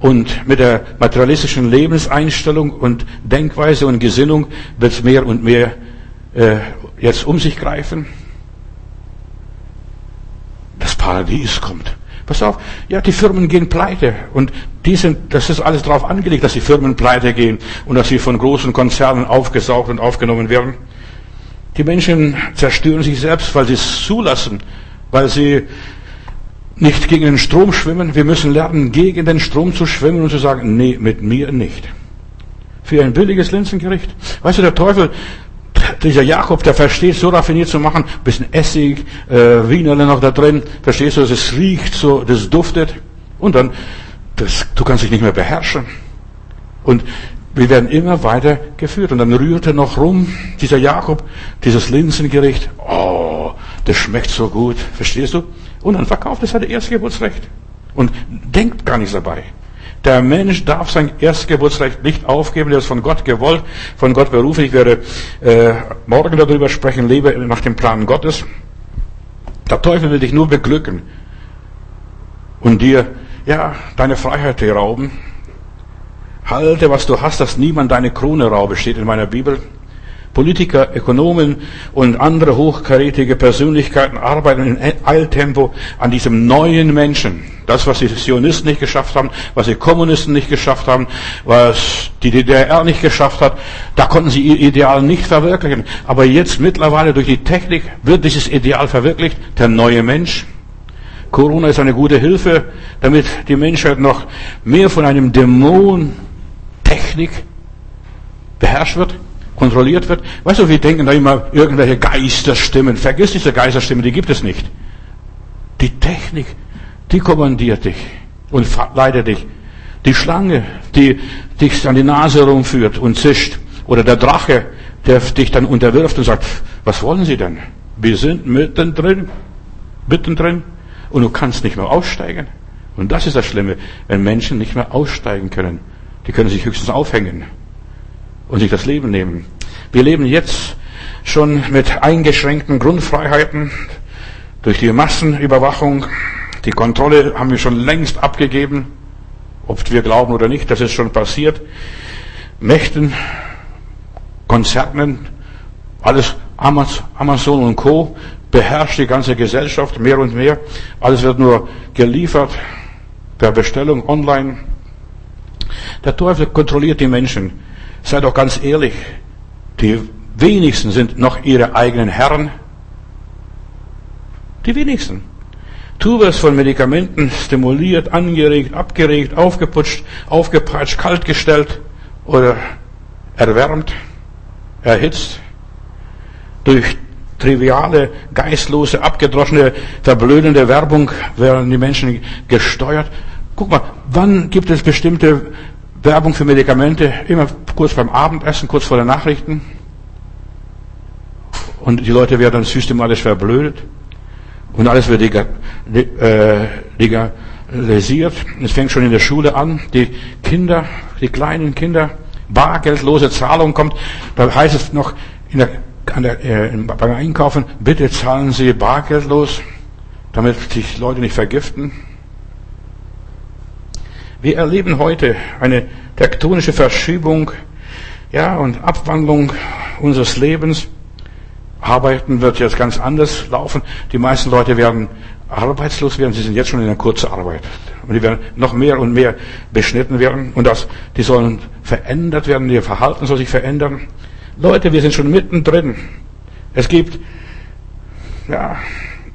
und mit der materialistischen Lebenseinstellung und Denkweise und Gesinnung wird es mehr und mehr äh, jetzt um sich greifen. Das Paradies kommt. Pass auf, ja, die Firmen gehen pleite und die sind, das ist alles darauf angelegt, dass die Firmen pleite gehen und dass sie von großen Konzernen aufgesaugt und aufgenommen werden. Die Menschen zerstören sich selbst, weil sie es zulassen, weil sie nicht gegen den Strom schwimmen. Wir müssen lernen, gegen den Strom zu schwimmen und zu sagen, nee, mit mir nicht. Für ein billiges Linsengericht. Weißt du, der Teufel dieser Jakob, der versteht, so raffiniert zu machen, bisschen Essig, äh, Wienerle noch da drin, verstehst du, es riecht so, das duftet, und dann, das, du kannst dich nicht mehr beherrschen. Und wir werden immer weiter geführt. Und dann rührt er noch rum, dieser Jakob, dieses Linsengericht, oh, das schmeckt so gut, verstehst du? Und dann verkauft es halt Erstgeburtsrecht. Und denkt gar nichts dabei. Der Mensch darf sein Erstgeburtsrecht nicht aufgeben, der ist von Gott gewollt, von Gott berufen. Ich werde äh, morgen darüber sprechen, lebe nach dem Plan Gottes. Der Teufel will dich nur beglücken und dir, ja, deine Freiheit rauben. Halte, was du hast, dass niemand deine Krone raube, steht in meiner Bibel. Politiker, Ökonomen und andere hochkarätige Persönlichkeiten arbeiten in Eiltempo an diesem neuen Menschen. Das, was die Zionisten nicht geschafft haben, was die Kommunisten nicht geschafft haben, was die DDR nicht geschafft hat, da konnten sie ihr Ideal nicht verwirklichen. Aber jetzt mittlerweile durch die Technik wird dieses Ideal verwirklicht, der neue Mensch. Corona ist eine gute Hilfe, damit die Menschheit noch mehr von einem Dämon Technik beherrscht wird kontrolliert wird. Weißt du, wir denken da immer irgendwelche Geisterstimmen. Vergiss diese Geisterstimmen, die gibt es nicht. Die Technik, die kommandiert dich und leitet dich. Die Schlange, die dich an die Nase rumführt und zischt. Oder der Drache, der dich dann unterwirft und sagt, was wollen Sie denn? Wir sind mittendrin, mittendrin und du kannst nicht mehr aussteigen. Und das ist das Schlimme, wenn Menschen nicht mehr aussteigen können. Die können sich höchstens aufhängen und sich das Leben nehmen. Wir leben jetzt schon mit eingeschränkten Grundfreiheiten durch die Massenüberwachung. Die Kontrolle haben wir schon längst abgegeben, ob wir glauben oder nicht, das ist schon passiert. Mächten, Konzernen, alles Amazon und Co. beherrscht die ganze Gesellschaft mehr und mehr. Alles wird nur geliefert per Bestellung online. Der Teufel kontrolliert die Menschen Sei doch ganz ehrlich, die wenigsten sind noch ihre eigenen Herren. Die wenigsten. Tu wirst von Medikamenten stimuliert, angeregt, abgeregt, aufgeputscht, aufgepeitscht, kaltgestellt oder erwärmt, erhitzt durch triviale, geistlose, abgedroschene, verblödende Werbung werden die Menschen gesteuert. Guck mal, wann gibt es bestimmte Werbung für Medikamente? Immer kurz beim Abendessen, kurz vor den Nachrichten. Und die Leute werden dann systematisch verblödet. Und alles wird äh, legalisiert. Es fängt schon in der Schule an. Die Kinder, die kleinen Kinder, bargeldlose Zahlung kommt. Da heißt es noch in der der, äh, beim Einkaufen, bitte zahlen Sie bargeldlos, damit sich Leute nicht vergiften. Wir erleben heute eine tektonische Verschiebung, ja, und Abwandlung unseres Lebens. Arbeiten wird jetzt ganz anders laufen. Die meisten Leute werden arbeitslos werden. Sie sind jetzt schon in einer Kurzarbeit. Und die werden noch mehr und mehr beschnitten werden. Und das, die sollen verändert werden. Ihr Verhalten soll sich verändern. Leute, wir sind schon mittendrin. Es gibt, ja,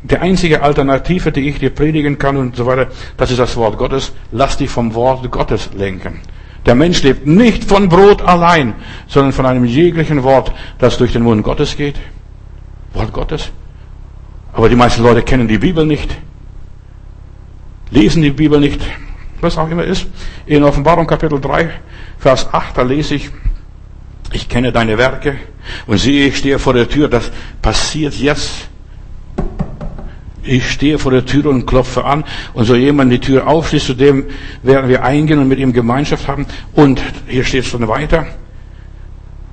die einzige Alternative, die ich dir predigen kann und so weiter, das ist das Wort Gottes. Lass dich vom Wort Gottes lenken. Der Mensch lebt nicht von Brot allein, sondern von einem jeglichen Wort, das durch den Mund Gottes geht. Wort Gottes. Aber die meisten Leute kennen die Bibel nicht, lesen die Bibel nicht, was auch immer ist. In Offenbarung Kapitel 3, Vers 8, da lese ich, ich kenne deine Werke und siehe, ich stehe vor der Tür. Das passiert jetzt. Ich stehe vor der Tür und klopfe an und so jemand die Tür aufschließt, zu dem werden wir eingehen und mit ihm Gemeinschaft haben. Und hier steht es dann weiter.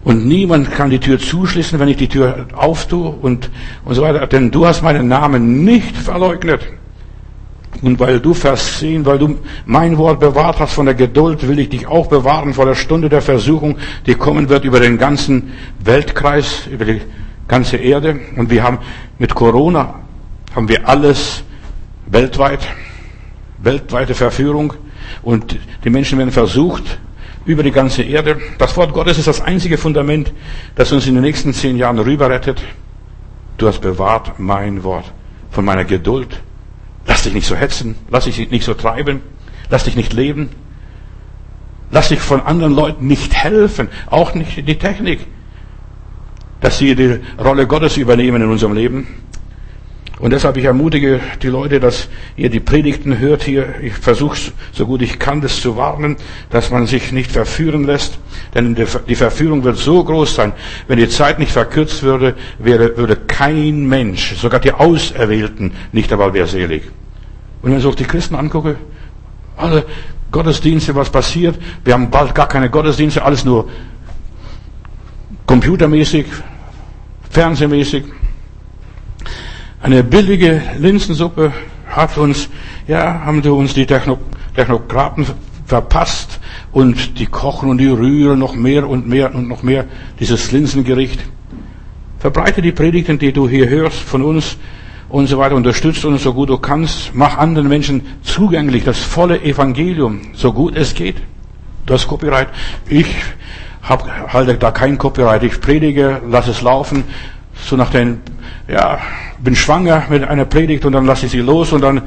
Und niemand kann die Tür zuschließen, wenn ich die Tür auftue und, und so weiter. Denn du hast meinen Namen nicht verleugnet. Und weil du versehen, weil du mein Wort bewahrt hast von der Geduld, will ich dich auch bewahren vor der Stunde der Versuchung, die kommen wird über den ganzen Weltkreis, über die ganze Erde. Und wir haben mit Corona haben wir alles weltweit, weltweite Verführung. Und die Menschen werden versucht über die ganze Erde. Das Wort Gottes ist das einzige Fundament, das uns in den nächsten zehn Jahren rüberrettet. Du hast bewahrt mein Wort von meiner Geduld Lass dich nicht so hetzen, lass dich nicht so treiben, lass dich nicht leben, lass dich von anderen Leuten nicht helfen, auch nicht die Technik, dass sie die Rolle Gottes übernehmen in unserem Leben. Und deshalb ich ermutige die Leute, dass ihr die Predigten hört hier. Ich versuche so gut ich kann, das zu warnen, dass man sich nicht verführen lässt. Denn die Verführung wird so groß sein. Wenn die Zeit nicht verkürzt würde, wäre, würde kein Mensch, sogar die Auserwählten, nicht einmal wäre selig. Und wenn ich auch die Christen angucke, alle Gottesdienste, was passiert, wir haben bald gar keine Gottesdienste, alles nur computermäßig, fernsehmäßig. Eine billige Linsensuppe hat uns, ja, haben die uns die Techno Technokraten verpasst und die kochen und die rühren noch mehr und mehr und noch mehr dieses Linsengericht. Verbreite die Predigten, die du hier hörst von uns und so weiter. Unterstützt uns so gut du kannst. Mach anderen Menschen zugänglich das volle Evangelium, so gut es geht. Das Copyright. Ich hab, halte da kein Copyright. Ich predige, lass es laufen. So nach den ja, bin schwanger mit einer Predigt und dann lasse ich sie los und dann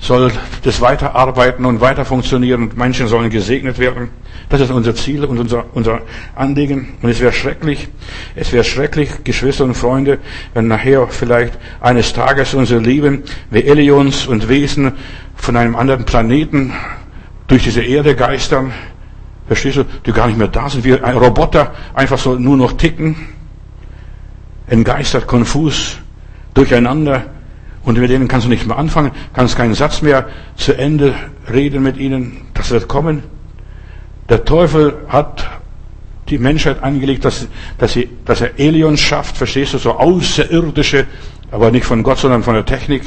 soll das weiterarbeiten und weiter funktionieren und Menschen sollen gesegnet werden. Das ist unser Ziel und unser, unser Anliegen. Und es wäre schrecklich, es wäre schrecklich, Geschwister und Freunde, wenn nachher vielleicht eines Tages unsere Lieben wie Elions und Wesen von einem anderen Planeten durch diese Erde geistern. Verstehst du? Die gar nicht mehr da sind, wie ein Roboter einfach so nur noch ticken entgeistert, konfus, durcheinander. Und mit denen kannst du nicht mehr anfangen, kannst keinen Satz mehr zu Ende reden mit ihnen. Das wird kommen. Der Teufel hat die Menschheit angelegt, dass, dass, sie, dass er Aliens schafft, verstehst du, so außerirdische, aber nicht von Gott, sondern von der Technik,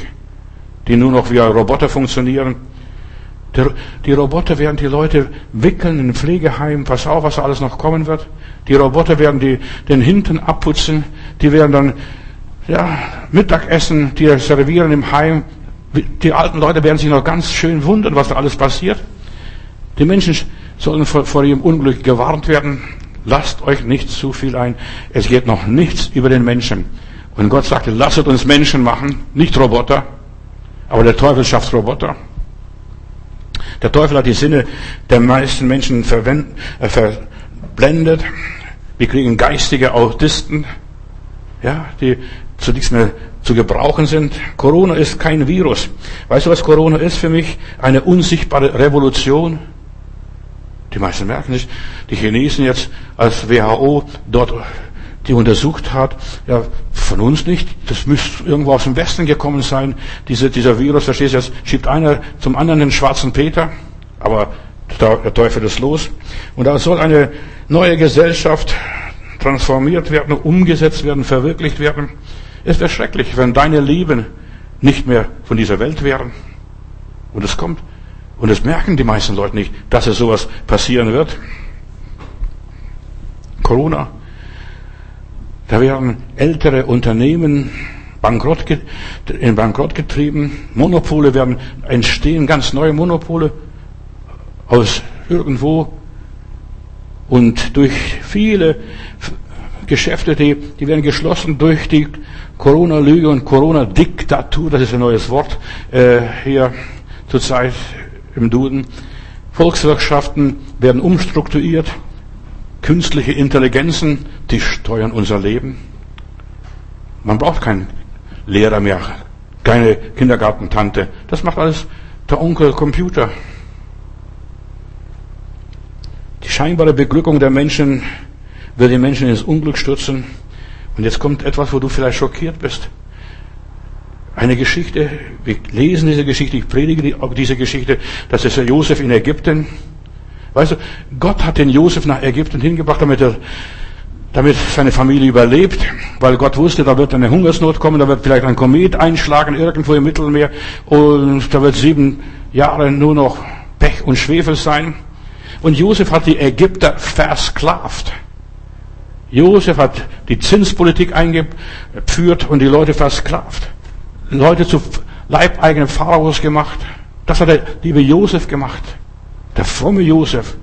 die nur noch wie Roboter funktionieren. Die, die Roboter werden die Leute wickeln in Pflegeheim, pass auf, was alles noch kommen wird. Die Roboter werden die, den Hinten abputzen, die werden dann ja, Mittagessen, die servieren im Heim. Die alten Leute werden sich noch ganz schön wundern, was da alles passiert. Die Menschen sollen vor, vor ihrem Unglück gewarnt werden. lasst euch nicht zu viel ein. Es geht noch nichts über den Menschen. Und Gott sagte, lasst uns Menschen machen, nicht Roboter. Aber der Teufel schafft Roboter. Der Teufel hat die Sinne der meisten Menschen äh, verblendet. Wir kriegen geistige Autisten, ja, die zu nichts mehr zu gebrauchen sind. Corona ist kein Virus. Weißt du, was Corona ist für mich? Eine unsichtbare Revolution. Die meisten merken nicht. Die Chinesen jetzt als WHO dort die untersucht hat, ja, von uns nicht, das müsste irgendwo aus dem Westen gekommen sein, diese, dieser Virus, verstehst du, jetzt schiebt einer zum anderen den schwarzen Peter, aber der Teufel ist los. Und da soll eine neue Gesellschaft transformiert werden, umgesetzt werden, verwirklicht werden. Es wäre schrecklich, wenn deine Lieben nicht mehr von dieser Welt wären. Und es kommt. Und es merken die meisten Leute nicht, dass es sowas passieren wird. Corona. Da werden ältere Unternehmen bankrott, in Bankrott getrieben. Monopole werden entstehen, ganz neue Monopole aus irgendwo. Und durch viele Geschäfte, die, die werden geschlossen durch die Corona-Lüge und Corona-Diktatur, das ist ein neues Wort äh, hier zurzeit im Duden. Volkswirtschaften werden umstrukturiert, künstliche Intelligenzen, die steuern unser Leben. Man braucht keinen Lehrer mehr, keine Kindergartentante. Das macht alles der Onkel Computer. Die scheinbare Beglückung der Menschen will die Menschen ins Unglück stürzen. Und jetzt kommt etwas, wo du vielleicht schockiert bist. Eine Geschichte, wir lesen diese Geschichte, ich predige diese Geschichte, das ist der Josef in Ägypten. Weißt du, Gott hat den Josef nach Ägypten hingebracht, damit er, damit seine Familie überlebt, weil Gott wusste, da wird eine Hungersnot kommen, da wird vielleicht ein Komet einschlagen irgendwo im Mittelmeer und da wird sieben Jahre nur noch Pech und Schwefel sein. Und Josef hat die Ägypter versklavt. Josef hat die Zinspolitik eingeführt und die Leute versklavt. Leute zu leibeigenen Pharaos gemacht. Das hat der liebe Josef gemacht. Der fromme Josef.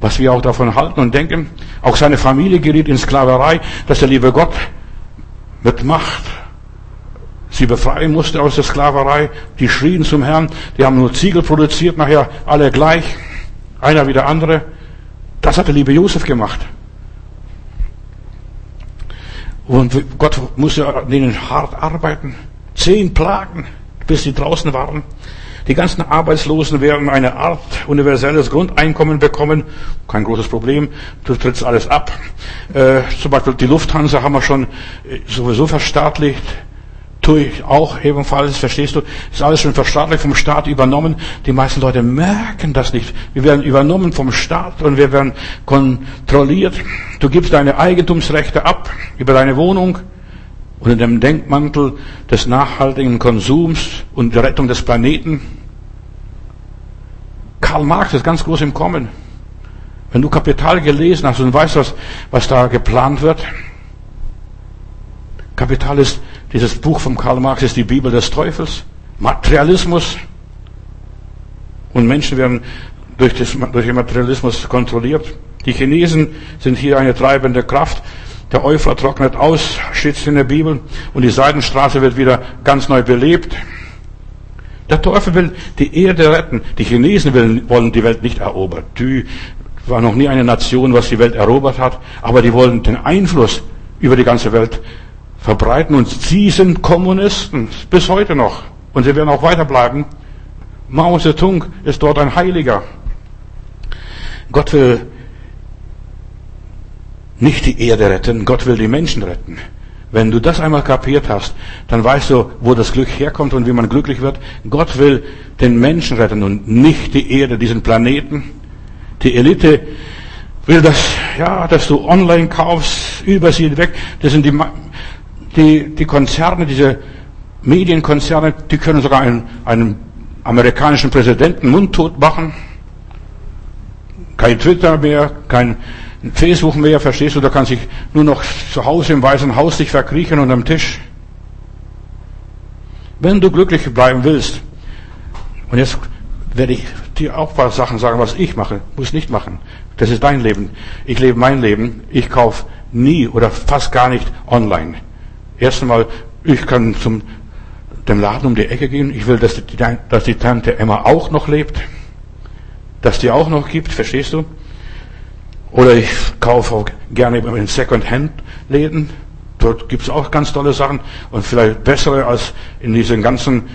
Was wir auch davon halten und denken. Auch seine Familie geriet in Sklaverei, dass der liebe Gott mit Macht sie befreien musste aus der Sklaverei. Die schrien zum Herrn. Die haben nur Ziegel produziert, nachher alle gleich. Einer wie der andere. Das hat der liebe Josef gemacht. Und Gott musste denen hart arbeiten. Zehn Plagen, bis sie draußen waren. Die ganzen Arbeitslosen werden eine Art universelles Grundeinkommen bekommen. Kein großes Problem. Du trittst alles ab. Äh, zum Beispiel die Lufthansa haben wir schon äh, sowieso verstaatlicht tue ich auch ebenfalls, verstehst du? Ist alles schon verstaatlicht vom Staat übernommen. Die meisten Leute merken das nicht. Wir werden übernommen vom Staat und wir werden kontrolliert. Du gibst deine Eigentumsrechte ab über deine Wohnung unter dem Denkmantel des nachhaltigen Konsums und der Rettung des Planeten. Karl Marx ist ganz groß im Kommen. Wenn du Kapital gelesen hast und weißt, was, was da geplant wird, Kapital ist dieses Buch von Karl Marx ist die Bibel des Teufels. Materialismus. Und Menschen werden durch, das, durch den Materialismus kontrolliert. Die Chinesen sind hier eine treibende Kraft. Der Euphrat trocknet aus, steht in der Bibel. Und die Seidenstraße wird wieder ganz neu belebt. Der Teufel will die Erde retten. Die Chinesen wollen die Welt nicht erobern. Die war noch nie eine Nation, was die Welt erobert hat. Aber die wollen den Einfluss über die ganze Welt verbreiten und sie sind Kommunisten bis heute noch und sie werden auch weiterbleiben. Mao Zedong ist dort ein Heiliger. Gott will nicht die Erde retten, Gott will die Menschen retten. Wenn du das einmal kapiert hast, dann weißt du, wo das Glück herkommt und wie man glücklich wird. Gott will den Menschen retten und nicht die Erde, diesen Planeten. Die Elite will das, ja, dass du online kaufst, über sie weg. Das sind die die, die Konzerne, diese Medienkonzerne, die können sogar einen, einen amerikanischen Präsidenten mundtot machen. Kein Twitter mehr, kein Facebook mehr, verstehst du, da kann sich nur noch zu Hause im Weißen Haus sich verkriechen unterm Tisch. Wenn du glücklich bleiben willst, und jetzt werde ich dir auch ein paar Sachen sagen, was ich mache, muss nicht machen. Das ist dein Leben. Ich lebe mein Leben. Ich kaufe nie oder fast gar nicht online. Erst einmal, ich kann zum dem Laden um die Ecke gehen. Ich will, dass die, dass die Tante Emma auch noch lebt. Dass die auch noch gibt, verstehst du? Oder ich kaufe auch gerne in Second-Hand-Läden. Dort gibt's auch ganz tolle Sachen und vielleicht bessere als in diesen ganzen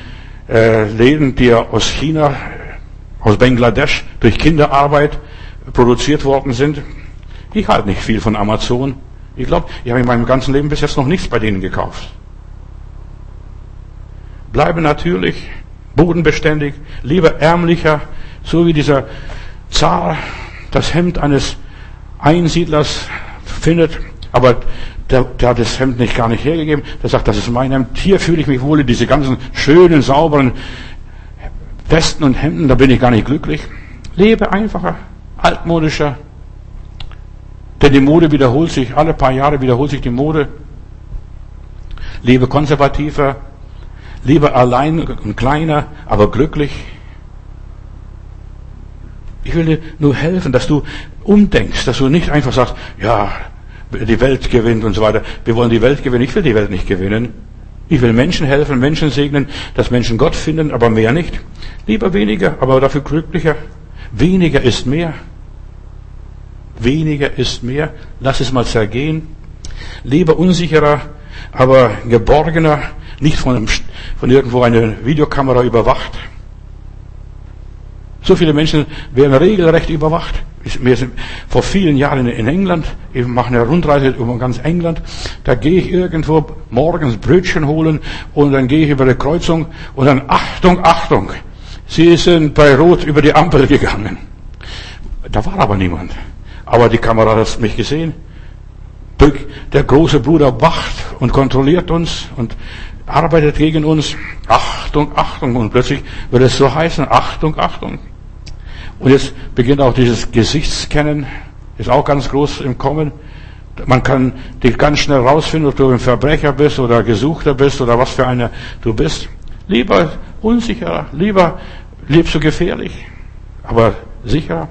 äh, Läden, die ja aus China, aus Bangladesch durch Kinderarbeit produziert worden sind. Ich halte nicht viel von Amazon. Ich glaube, ich habe in meinem ganzen Leben bis jetzt noch nichts bei denen gekauft. Bleibe natürlich, bodenbeständig, lieber ärmlicher, so wie dieser Zar das Hemd eines Einsiedlers findet, aber der, der hat das Hemd nicht gar nicht hergegeben. Der sagt, das ist mein Hemd. Hier fühle ich mich wohl. Diese ganzen schönen, sauberen Westen und Hemden, da bin ich gar nicht glücklich. Lebe einfacher, altmodischer. Denn die Mode wiederholt sich. Alle paar Jahre wiederholt sich die Mode. Lebe konservativer. Lebe allein und kleiner, aber glücklich. Ich will dir nur helfen, dass du umdenkst, dass du nicht einfach sagst, ja, die Welt gewinnt und so weiter. Wir wollen die Welt gewinnen. Ich will die Welt nicht gewinnen. Ich will Menschen helfen, Menschen segnen, dass Menschen Gott finden, aber mehr nicht. Lieber weniger, aber dafür glücklicher. Weniger ist mehr. Weniger ist mehr. Lass es mal zergehen. Lieber unsicherer, aber geborgener, nicht von, einem, von irgendwo eine Videokamera überwacht. So viele Menschen werden regelrecht überwacht. Wir sind vor vielen Jahren in England, ich mache eine Rundreise über ganz England, da gehe ich irgendwo morgens Brötchen holen und dann gehe ich über die Kreuzung und dann Achtung, Achtung, Sie sind bei Rot über die Ampel gegangen. Da war aber niemand. Aber die Kamera hat mich gesehen. Der große Bruder wacht und kontrolliert uns und arbeitet gegen uns. Achtung, Achtung. Und plötzlich wird es so heißen, Achtung, Achtung. Und jetzt beginnt auch dieses Gesichtskennen, ist auch ganz groß im Kommen. Man kann dich ganz schnell rausfinden, ob du ein Verbrecher bist oder Gesuchter bist oder was für einer du bist. Lieber unsicherer, lieber lebst du gefährlich, aber sicher.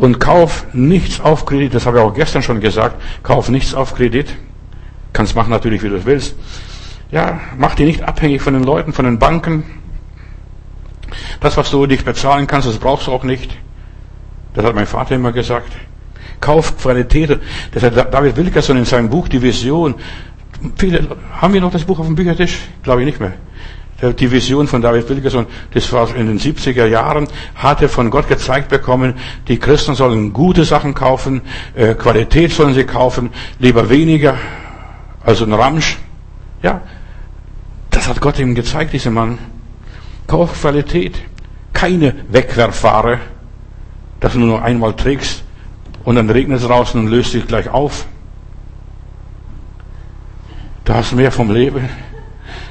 Und kauf nichts auf Kredit, das habe ich auch gestern schon gesagt, kauf nichts auf Kredit. Kannst machen natürlich, wie du willst. Ja, mach dich nicht abhängig von den Leuten, von den Banken, das, was du nicht bezahlen kannst, das brauchst du auch nicht. Das hat mein Vater immer gesagt. Kauf Qualität. Das hat David Wilkerson in seinem Buch Die Vision. Viele, haben wir noch das Buch auf dem Büchertisch? Glaube ich nicht mehr. Die Vision von David Wilkerson, das war in den 70er Jahren, hat er von Gott gezeigt bekommen, die Christen sollen gute Sachen kaufen, äh, Qualität sollen sie kaufen, lieber weniger, also ein Ramsch. Ja, das hat Gott ihm gezeigt, dieser Mann. Kaufqualität. Keine Wegwerfware, dass du nur einmal trägst und dann regnet es draußen und löst sich gleich auf. Da hast du mehr vom Leben.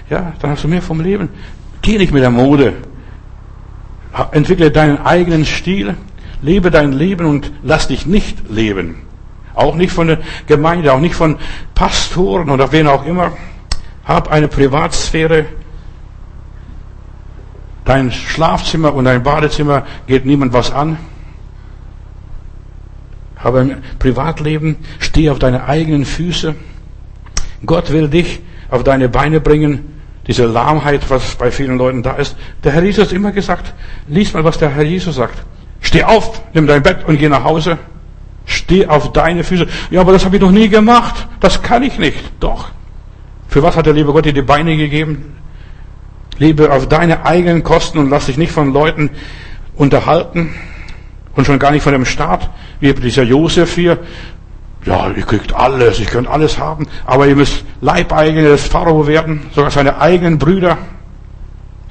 Ja, dann hast du mehr vom Leben. Geh nicht mit der Mode. Entwickle deinen eigenen Stil. Lebe dein Leben und lass dich nicht leben. Auch nicht von der Gemeinde, auch nicht von Pastoren oder wen auch immer. Hab eine Privatsphäre. Dein Schlafzimmer und dein Badezimmer geht niemand was an. Aber im Privatleben steh auf deine eigenen Füße. Gott will dich auf deine Beine bringen. Diese Lahmheit, was bei vielen Leuten da ist. Der Herr Jesus hat immer gesagt, lies mal, was der Herr Jesus sagt. Steh auf, nimm dein Bett und geh nach Hause. Steh auf deine Füße. Ja, aber das habe ich noch nie gemacht. Das kann ich nicht. Doch. Für was hat der liebe Gott dir die Beine gegeben? Lebe auf deine eigenen Kosten und lass dich nicht von Leuten unterhalten und schon gar nicht von dem Staat, wie dieser Josef hier. Ja, ihr kriegt alles, ich könnt alles haben, aber ihr müsst Leibeigene des Pharao werden, sogar seine eigenen Brüder,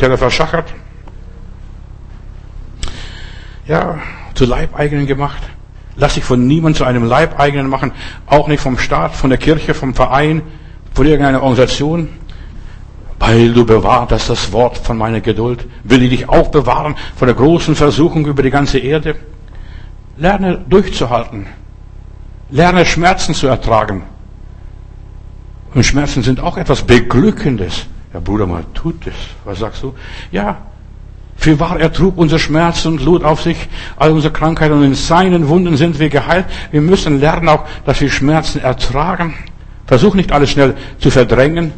der er verschachert. Ja, zu Leibeigenen gemacht. Lass dich von niemand zu einem Leibeigenen machen, auch nicht vom Staat, von der Kirche, vom Verein, von irgendeiner Organisation. Weil du bewahrt hast das Wort von meiner Geduld, will ich dich auch bewahren von der großen Versuchung über die ganze Erde. Lerne durchzuhalten. Lerne Schmerzen zu ertragen. Und Schmerzen sind auch etwas Beglückendes. Ja, Bruder, mal tut es. Was sagst du? Ja, Für wahr, er trug unsere Schmerzen und lud auf sich all unsere Krankheiten und in seinen Wunden sind wir geheilt. Wir müssen lernen auch, dass wir Schmerzen ertragen. Versuch nicht alles schnell zu verdrängen,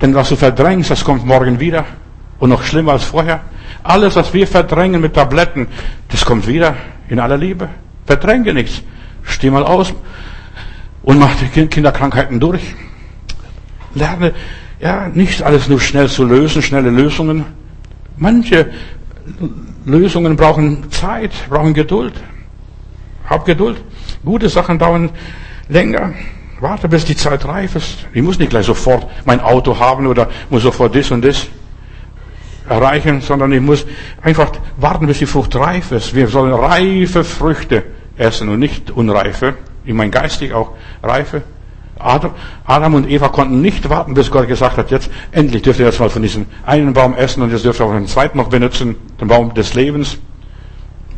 denn was du verdrängst, das kommt morgen wieder und noch schlimmer als vorher. Alles, was wir verdrängen mit Tabletten, das kommt wieder in aller Liebe. Verdränge nichts. Steh mal aus und mach die Kinderkrankheiten durch. Lerne, ja, nicht alles nur schnell zu lösen, schnelle Lösungen. Manche Lösungen brauchen Zeit, brauchen Geduld. Hab Geduld. Gute Sachen dauern länger. Warte, bis die Zeit reif ist. Ich muss nicht gleich sofort mein Auto haben oder muss sofort das und das erreichen, sondern ich muss einfach warten, bis die Frucht reif ist. Wir sollen reife Früchte essen und nicht unreife. Ich meine geistig auch reife. Adam und Eva konnten nicht warten, bis Gott gesagt hat, jetzt endlich dürft ihr jetzt mal von diesem einen Baum essen und jetzt dürft ihr auch den zweiten noch benutzen, den Baum des Lebens.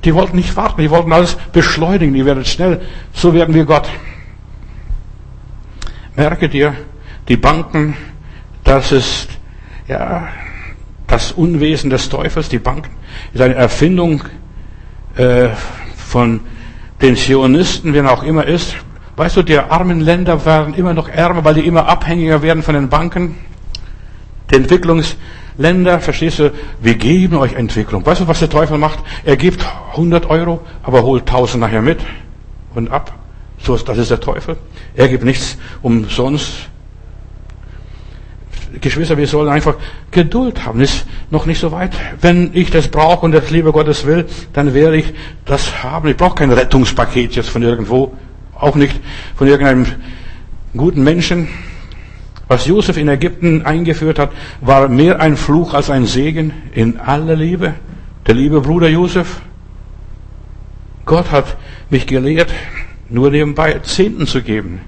Die wollten nicht warten, die wollten alles beschleunigen, die werden schnell. So werden wir Gott. Merke dir, die Banken, das ist, ja, das Unwesen des Teufels, die Banken, ist eine Erfindung äh, von den Zionisten, wer auch immer ist. Weißt du, die armen Länder werden immer noch ärmer, weil die immer abhängiger werden von den Banken. Die Entwicklungsländer, verstehst du, wir geben euch Entwicklung. Weißt du, was der Teufel macht? Er gibt 100 Euro, aber holt 1000 nachher mit und ab. So das ist der Teufel. Er gibt nichts umsonst. Geschwister, wir sollen einfach Geduld haben. Ist noch nicht so weit. Wenn ich das brauche und das Liebe Gottes will, dann werde ich das haben. Ich brauche kein Rettungspaket jetzt von irgendwo. Auch nicht von irgendeinem guten Menschen. Was Josef in Ägypten eingeführt hat, war mehr ein Fluch als ein Segen in aller Liebe. Der liebe Bruder Josef. Gott hat mich gelehrt, nur nebenbei Zehnten zu geben.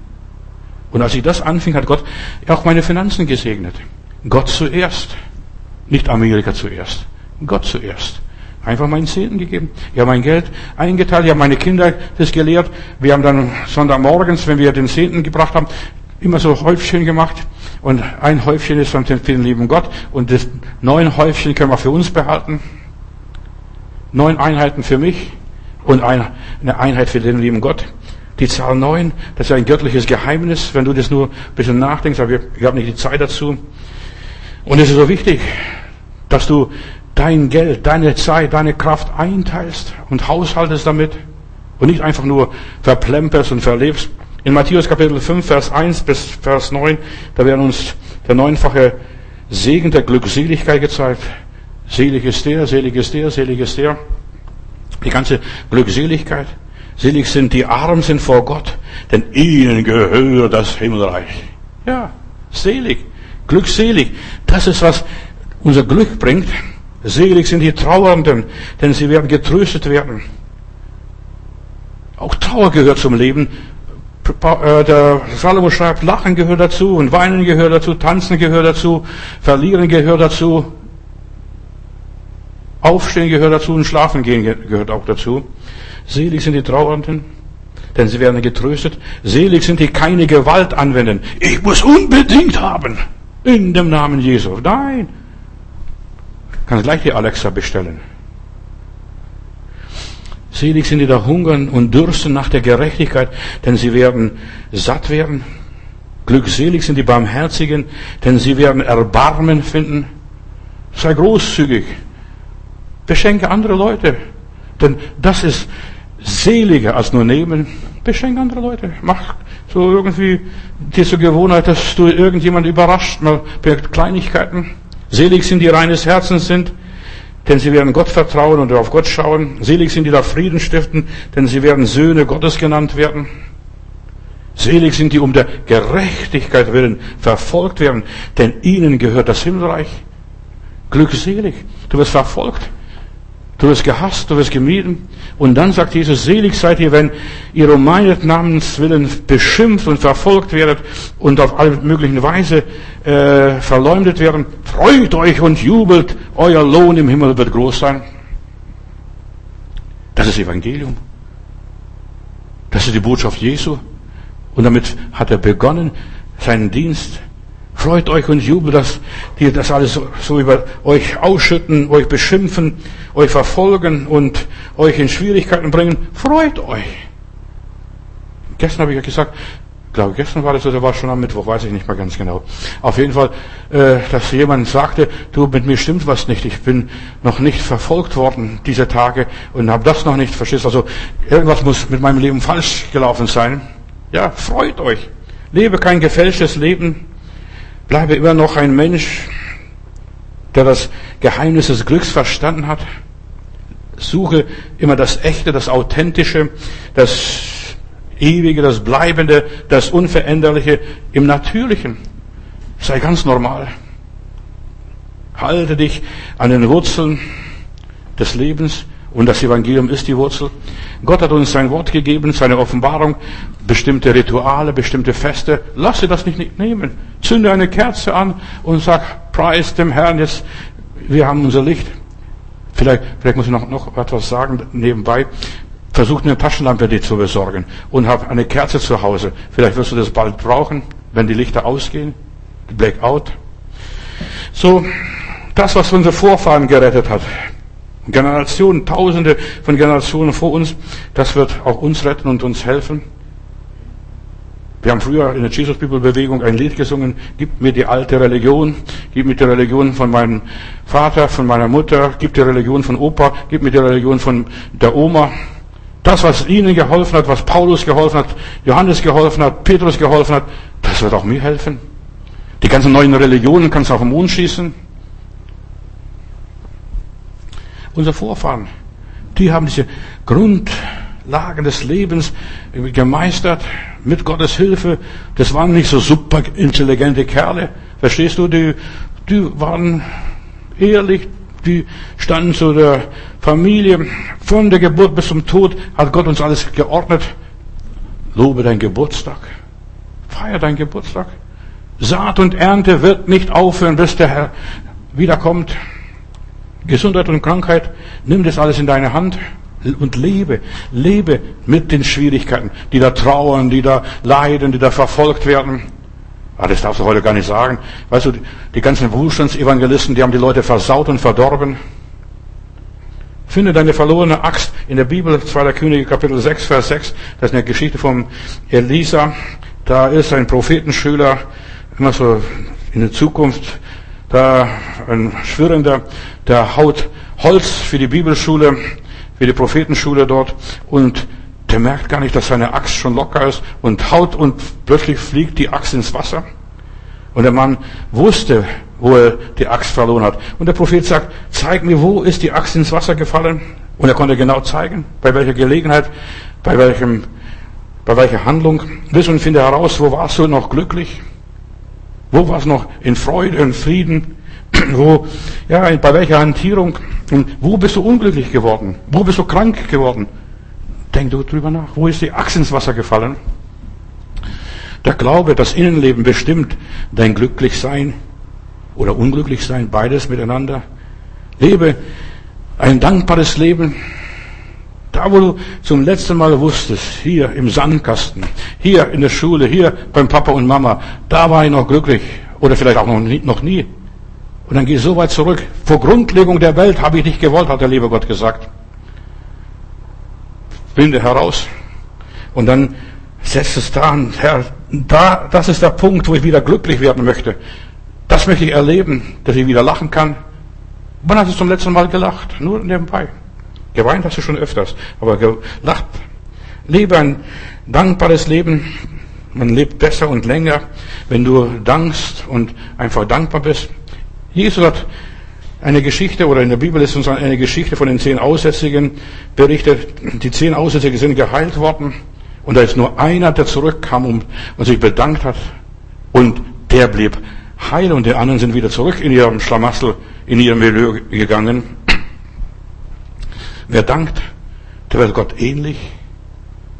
Und als ich das anfing, hat Gott auch meine Finanzen gesegnet. Gott zuerst. Nicht Amerika zuerst. Gott zuerst. Einfach meinen Zehnten gegeben. Ich habe mein Geld eingeteilt. Ich habe meine Kinder das gelehrt. Wir haben dann Sonntagmorgens, wenn wir den Zehnten gebracht haben, immer so Häufchen gemacht. Und ein Häufchen ist für den lieben Gott. Und das neun Häufchen können wir für uns behalten. Neun Einheiten für mich und eine Einheit für den lieben Gott. Die Zahl 9, das ist ein göttliches Geheimnis, wenn du das nur ein bisschen nachdenkst, aber ich habe nicht die Zeit dazu. Und es ist so wichtig, dass du dein Geld, deine Zeit, deine Kraft einteilst und haushaltest damit und nicht einfach nur verplemperst und verlebst. In Matthäus Kapitel 5, Vers 1 bis Vers 9, da werden uns der neunfache Segen der Glückseligkeit gezeigt. Selig ist der, selig ist der, selig ist der. Die ganze Glückseligkeit. Selig sind die Armen sind vor Gott, denn ihnen gehört das Himmelreich. Ja, selig, glückselig. Das ist, was unser Glück bringt. Selig sind die Trauernden, denn sie werden getröstet werden. Auch Trauer gehört zum Leben. Äh, der Salomo schreibt, Lachen gehört dazu und Weinen gehört dazu, Tanzen gehört dazu, Verlieren gehört dazu, Aufstehen gehört dazu und Schlafen gehen gehört auch dazu. Selig sind die Trauernden, denn sie werden getröstet. Selig sind die keine Gewalt anwenden. Ich muss unbedingt haben. In dem Namen Jesu. Nein. Kannst gleich die Alexa bestellen. Selig sind die da hungern und dürsten nach der Gerechtigkeit, denn sie werden satt werden. Glückselig sind die Barmherzigen, denn sie werden Erbarmen finden. Sei großzügig. Beschenke andere Leute. Denn das ist seliger als nur nehmen. Beschenk andere Leute. Mach so irgendwie dir zur Gewohnheit, dass du irgendjemand überrascht, mal mit Kleinigkeiten. Selig sind die reines Herzens sind, denn sie werden Gott vertrauen und auf Gott schauen. Selig sind die da Frieden stiften, denn sie werden Söhne Gottes genannt werden. Selig sind die um der Gerechtigkeit willen verfolgt werden, denn ihnen gehört das Himmelreich. Glückselig. Du wirst verfolgt. Du wirst gehasst, du wirst gemieden. Und dann sagt Jesus, selig seid ihr, wenn ihr um meines Namens willen beschimpft und verfolgt werdet und auf alle möglichen Weise äh, verleumdet werden. Freut euch und jubelt, euer Lohn im Himmel wird groß sein. Das ist Evangelium. Das ist die Botschaft Jesu. Und damit hat er begonnen, seinen Dienst Freut euch und jubelt, dass die das alles so, über euch ausschütten, euch beschimpfen, euch verfolgen und euch in Schwierigkeiten bringen. Freut euch. Gestern habe ich ja gesagt, glaube gestern war das oder war schon am Mittwoch, weiß ich nicht mehr ganz genau. Auf jeden Fall, äh, dass jemand sagte, du, mit mir stimmt was nicht, ich bin noch nicht verfolgt worden diese Tage und habe das noch nicht verstehst. Also irgendwas muss mit meinem Leben falsch gelaufen sein. Ja, freut euch. Lebe kein gefälschtes Leben. Bleibe immer noch ein Mensch, der das Geheimnis des Glücks verstanden hat. Suche immer das Echte, das Authentische, das Ewige, das Bleibende, das Unveränderliche im Natürlichen. Sei ganz normal. Halte dich an den Wurzeln des Lebens und das Evangelium ist die Wurzel. Gott hat uns sein Wort gegeben, seine Offenbarung, bestimmte Rituale, bestimmte Feste. Lass dir das nicht nehmen. Zünde eine Kerze an und sag, preis dem Herrn, jetzt, wir haben unser Licht. Vielleicht, vielleicht muss ich noch, noch etwas sagen nebenbei. Versuch eine Taschenlampe dir zu besorgen und hab eine Kerze zu Hause. Vielleicht wirst du das bald brauchen, wenn die Lichter ausgehen. Blackout. So, das, was unsere Vorfahren gerettet hat, Generationen, Tausende von Generationen vor uns, das wird auch uns retten und uns helfen. Wir haben früher in der Jesus-Bibel-Bewegung ein Lied gesungen, gib mir die alte Religion, gib mir die Religion von meinem Vater, von meiner Mutter, gib die Religion von Opa, gib mir die Religion von der Oma. Das, was ihnen geholfen hat, was Paulus geholfen hat, Johannes geholfen hat, Petrus geholfen hat, das wird auch mir helfen. Die ganzen neuen Religionen kannst du auf den Mond schießen. Unsere Vorfahren, die haben diese Grundlagen des Lebens gemeistert mit Gottes Hilfe. Das waren nicht so super intelligente Kerle. Verstehst du? Die, die waren ehrlich, die standen zu der Familie. Von der Geburt bis zum Tod hat Gott uns alles geordnet. Lobe dein Geburtstag. Feier dein Geburtstag. Saat und Ernte wird nicht aufhören, bis der Herr wiederkommt. Gesundheit und Krankheit, nimm das alles in deine Hand und lebe, lebe mit den Schwierigkeiten, die da trauern, die da leiden, die da verfolgt werden. Ah, das darfst du heute gar nicht sagen. Weißt du, die ganzen Wohlstandsevangelisten, die haben die Leute versaut und verdorben. Finde deine verlorene Axt in der Bibel, 2. Könige, Kapitel 6, Vers 6. Das ist eine Geschichte von Elisa. Da ist ein Prophetenschüler, immer so in der Zukunft, da ein Schwirrender, der haut Holz für die Bibelschule, für die Prophetenschule dort und der merkt gar nicht, dass seine Axt schon locker ist und haut und plötzlich fliegt die Axt ins Wasser. Und der Mann wusste, wo er die Axt verloren hat. Und der Prophet sagt, zeig mir, wo ist die Axt ins Wasser gefallen? Und er konnte genau zeigen, bei welcher Gelegenheit, bei welchem, bei welcher Handlung. Bis und finde heraus, wo warst du noch glücklich? Wo warst du noch in Freude, in Frieden? Wo, ja, bei welcher Hantierung? Und wo bist du unglücklich geworden? Wo bist du krank geworden? Denk du drüber nach. Wo ist die Axt ins Wasser gefallen? Der Glaube, das Innenleben bestimmt dein Glücklichsein oder Unglücklichsein, beides miteinander. Lebe ein dankbares Leben. Da, wo du zum letzten Mal wusstest, hier im Sandkasten, hier in der Schule, hier beim Papa und Mama, da war ich noch glücklich. Oder vielleicht auch noch nie. Noch nie. Und dann geh so weit zurück. Vor Grundlegung der Welt habe ich dich gewollt, hat der liebe Gott gesagt finde heraus. Und dann setzt es da an, Herr, da, das ist der Punkt, wo ich wieder glücklich werden möchte. Das möchte ich erleben, dass ich wieder lachen kann. Wann hast du zum letzten Mal gelacht? Nur nebenbei. Geweint hast du schon öfters, aber gelacht. Lebe ein dankbares Leben. Man lebt besser und länger, wenn du dankst und einfach dankbar bist. Jesus hat eine Geschichte, oder in der Bibel ist uns eine Geschichte von den zehn Aussätzigen berichtet. Die zehn Aussätzigen sind geheilt worden. Und da ist nur einer, der zurückkam und, sich bedankt hat. Und der blieb heil und die anderen sind wieder zurück in ihrem Schlamassel, in ihrem Milieu gegangen. Wer dankt, der wird Gott ähnlich.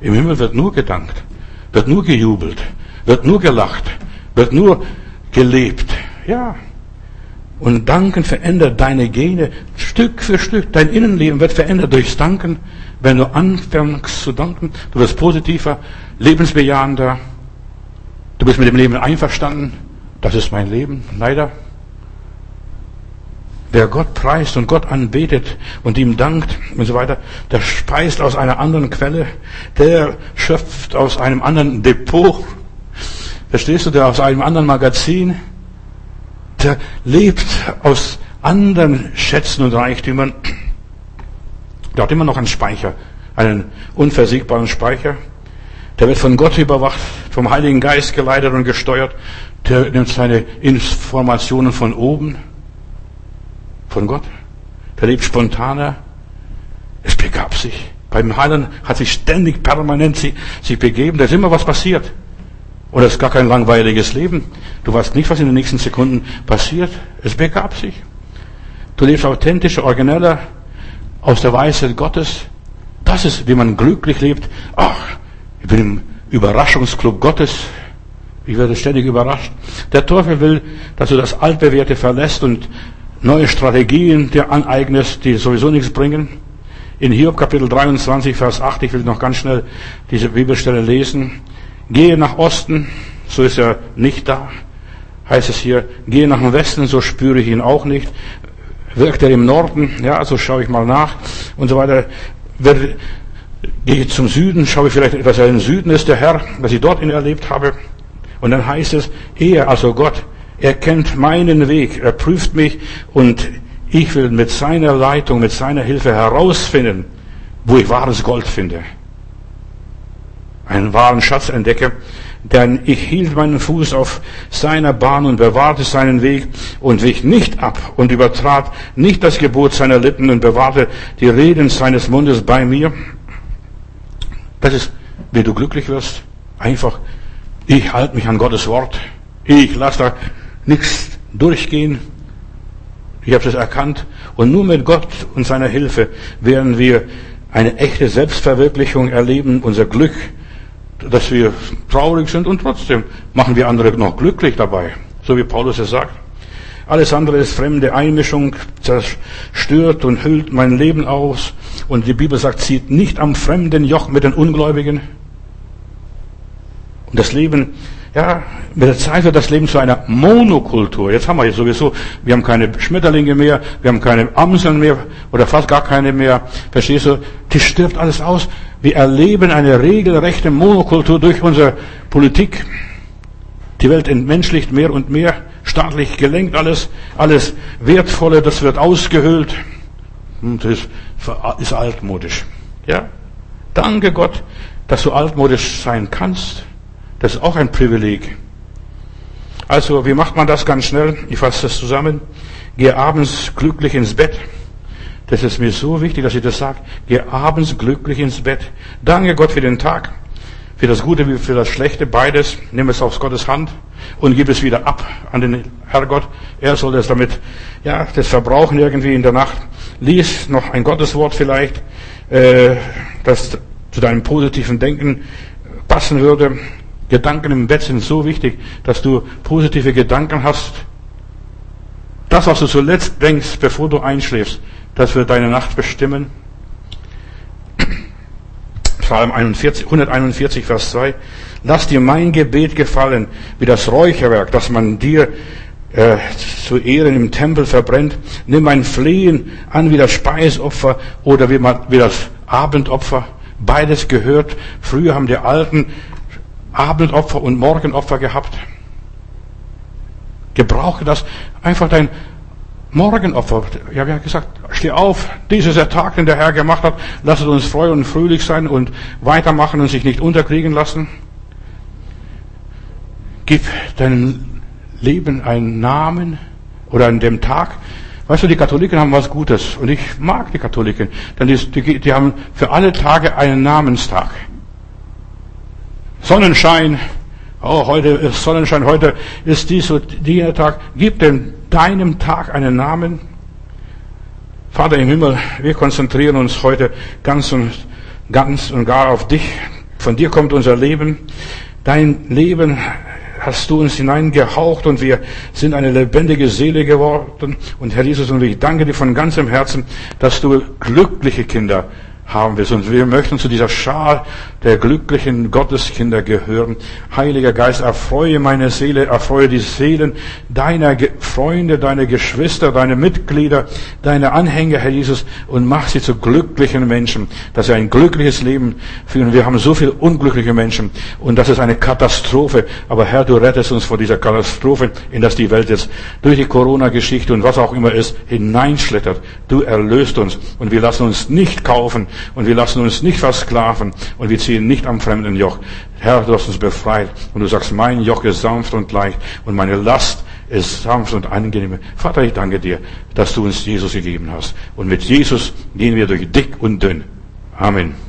Im Himmel wird nur gedankt, wird nur gejubelt, wird nur gelacht, wird nur gelebt. Ja, und Danken verändert deine Gene Stück für Stück. Dein Innenleben wird verändert durchs Danken. Wenn du anfängst zu danken, du wirst positiver, lebensbejahender. Du bist mit dem Leben einverstanden. Das ist mein Leben, leider. Wer Gott preist und Gott anbetet und ihm dankt und so weiter, der speist aus einer anderen Quelle, der schöpft aus einem anderen Depot, verstehst du, der aus einem anderen Magazin, der lebt aus anderen Schätzen und Reichtümern, der hat immer noch einen Speicher, einen unversiegbaren Speicher, der wird von Gott überwacht, vom Heiligen Geist geleitet und gesteuert, der nimmt seine Informationen von oben, von Gott. Der lebt spontaner. Es begab sich. Beim Heiland hat sich ständig, permanent sich, sich begeben. Da ist immer was passiert. Und es ist gar kein langweiliges Leben. Du weißt nicht, was in den nächsten Sekunden passiert. Es begab sich. Du lebst authentisch, origineller, aus der Weisheit Gottes. Das ist, wie man glücklich lebt. Ach, ich bin im Überraschungsclub Gottes. Ich werde ständig überrascht. Der Teufel will, dass du das Altbewährte verlässt und neue Strategien dir aneignest, die sowieso nichts bringen. In Hiob Kapitel 23, Vers 8, ich will noch ganz schnell diese Bibelstelle lesen. Gehe nach Osten, so ist er nicht da. Heißt es hier, gehe nach dem Westen, so spüre ich ihn auch nicht. Wirkt er im Norden, ja, so schaue ich mal nach und so weiter. gehe ich zum Süden, schaue ich vielleicht, dass er im Süden ist, der Herr, was ich dort ihn erlebt habe. Und dann heißt es, er, also Gott, er kennt meinen Weg, er prüft mich und ich will mit seiner Leitung, mit seiner Hilfe herausfinden, wo ich wahres Gold finde. Einen wahren Schatz entdecke, denn ich hielt meinen Fuß auf seiner Bahn und bewahrte seinen Weg und wich nicht ab und übertrat nicht das Gebot seiner Lippen und bewahrte die Reden seines Mundes bei mir. Das ist, wie du glücklich wirst. Einfach, ich halte mich an Gottes Wort. Ich lasse da nichts durchgehen. Ich habe das erkannt. Und nur mit Gott und seiner Hilfe werden wir eine echte Selbstverwirklichung erleben, unser Glück, dass wir traurig sind und trotzdem machen wir andere noch glücklich dabei. So wie Paulus es sagt. Alles andere ist fremde Einmischung, zerstört und hüllt mein Leben aus. Und die Bibel sagt, zieht nicht am fremden Joch mit den Ungläubigen. Und das Leben ja, mit der Zeit wird das Leben zu einer Monokultur. Jetzt haben wir jetzt sowieso, wir haben keine Schmetterlinge mehr, wir haben keine Amseln mehr oder fast gar keine mehr. Verstehst du? Die stirbt alles aus. Wir erleben eine regelrechte Monokultur durch unsere Politik. Die Welt entmenschlicht mehr und mehr, staatlich gelenkt alles, alles Wertvolle, das wird ausgehöhlt. Und das ist altmodisch. Ja? Danke Gott, dass du altmodisch sein kannst. Das ist auch ein Privileg. Also, wie macht man das ganz schnell? Ich fasse das zusammen. Gehe abends glücklich ins Bett. Das ist mir so wichtig, dass ich das sage. Gehe abends glücklich ins Bett. Danke Gott für den Tag, für das Gute wie für das Schlechte, beides. Nimm es aus Gottes Hand und gib es wieder ab an den Herrgott. Er soll das damit, ja, das verbrauchen irgendwie in der Nacht. Lies noch ein Gotteswort vielleicht, äh, das zu deinem positiven Denken passen würde. Gedanken im Bett sind so wichtig, dass du positive Gedanken hast. Das, was du zuletzt denkst, bevor du einschläfst, das wird deine Nacht bestimmen. Psalm 41, 141, Vers 2. Lass dir mein Gebet gefallen, wie das Räucherwerk, das man dir äh, zu Ehren im Tempel verbrennt. Nimm mein Flehen an wie das Speisopfer oder wie, man, wie das Abendopfer. Beides gehört. Früher haben die Alten Abendopfer und Morgenopfer gehabt. Gebrauche das einfach dein Morgenopfer. Ich habe ja gesagt, steh auf, dies ist der Tag, den der Herr gemacht hat. Lasst uns freu und fröhlich sein und weitermachen und sich nicht unterkriegen lassen. Gib deinem Leben einen Namen oder an dem Tag. Weißt du, die Katholiken haben was Gutes und ich mag die Katholiken, denn die, die, die haben für alle Tage einen Namenstag. Sonnenschein, oh, heute ist Sonnenschein, heute ist dies und jener Tag. Gib denn deinem Tag einen Namen. Vater im Himmel, wir konzentrieren uns heute ganz und ganz und gar auf dich. Von dir kommt unser Leben. Dein Leben hast du uns hineingehaucht und wir sind eine lebendige Seele geworden. Und Herr Jesus, und ich danke dir von ganzem Herzen, dass du glückliche Kinder haben willst. Und wir möchten zu dieser Schar der glücklichen Gotteskinder gehören. Heiliger Geist, erfreue meine Seele, erfreue die Seelen deiner Freunde, deiner Geschwister, deine Mitglieder, deine Anhänger, Herr Jesus, und mach sie zu glücklichen Menschen, dass sie ein glückliches Leben führen. Wir haben so viele unglückliche Menschen und das ist eine Katastrophe. Aber Herr, du rettest uns vor dieser Katastrophe, in das die Welt jetzt durch die Corona-Geschichte und was auch immer ist, hineinschlittert. Du erlöst uns und wir lassen uns nicht kaufen und wir lassen uns nicht versklaven und wir ziehen nicht am fremden Joch. Herr, du hast uns befreit und du sagst, mein Joch ist sanft und leicht und meine Last ist sanft und angenehm. Vater, ich danke dir, dass du uns Jesus gegeben hast. Und mit Jesus gehen wir durch dick und dünn. Amen.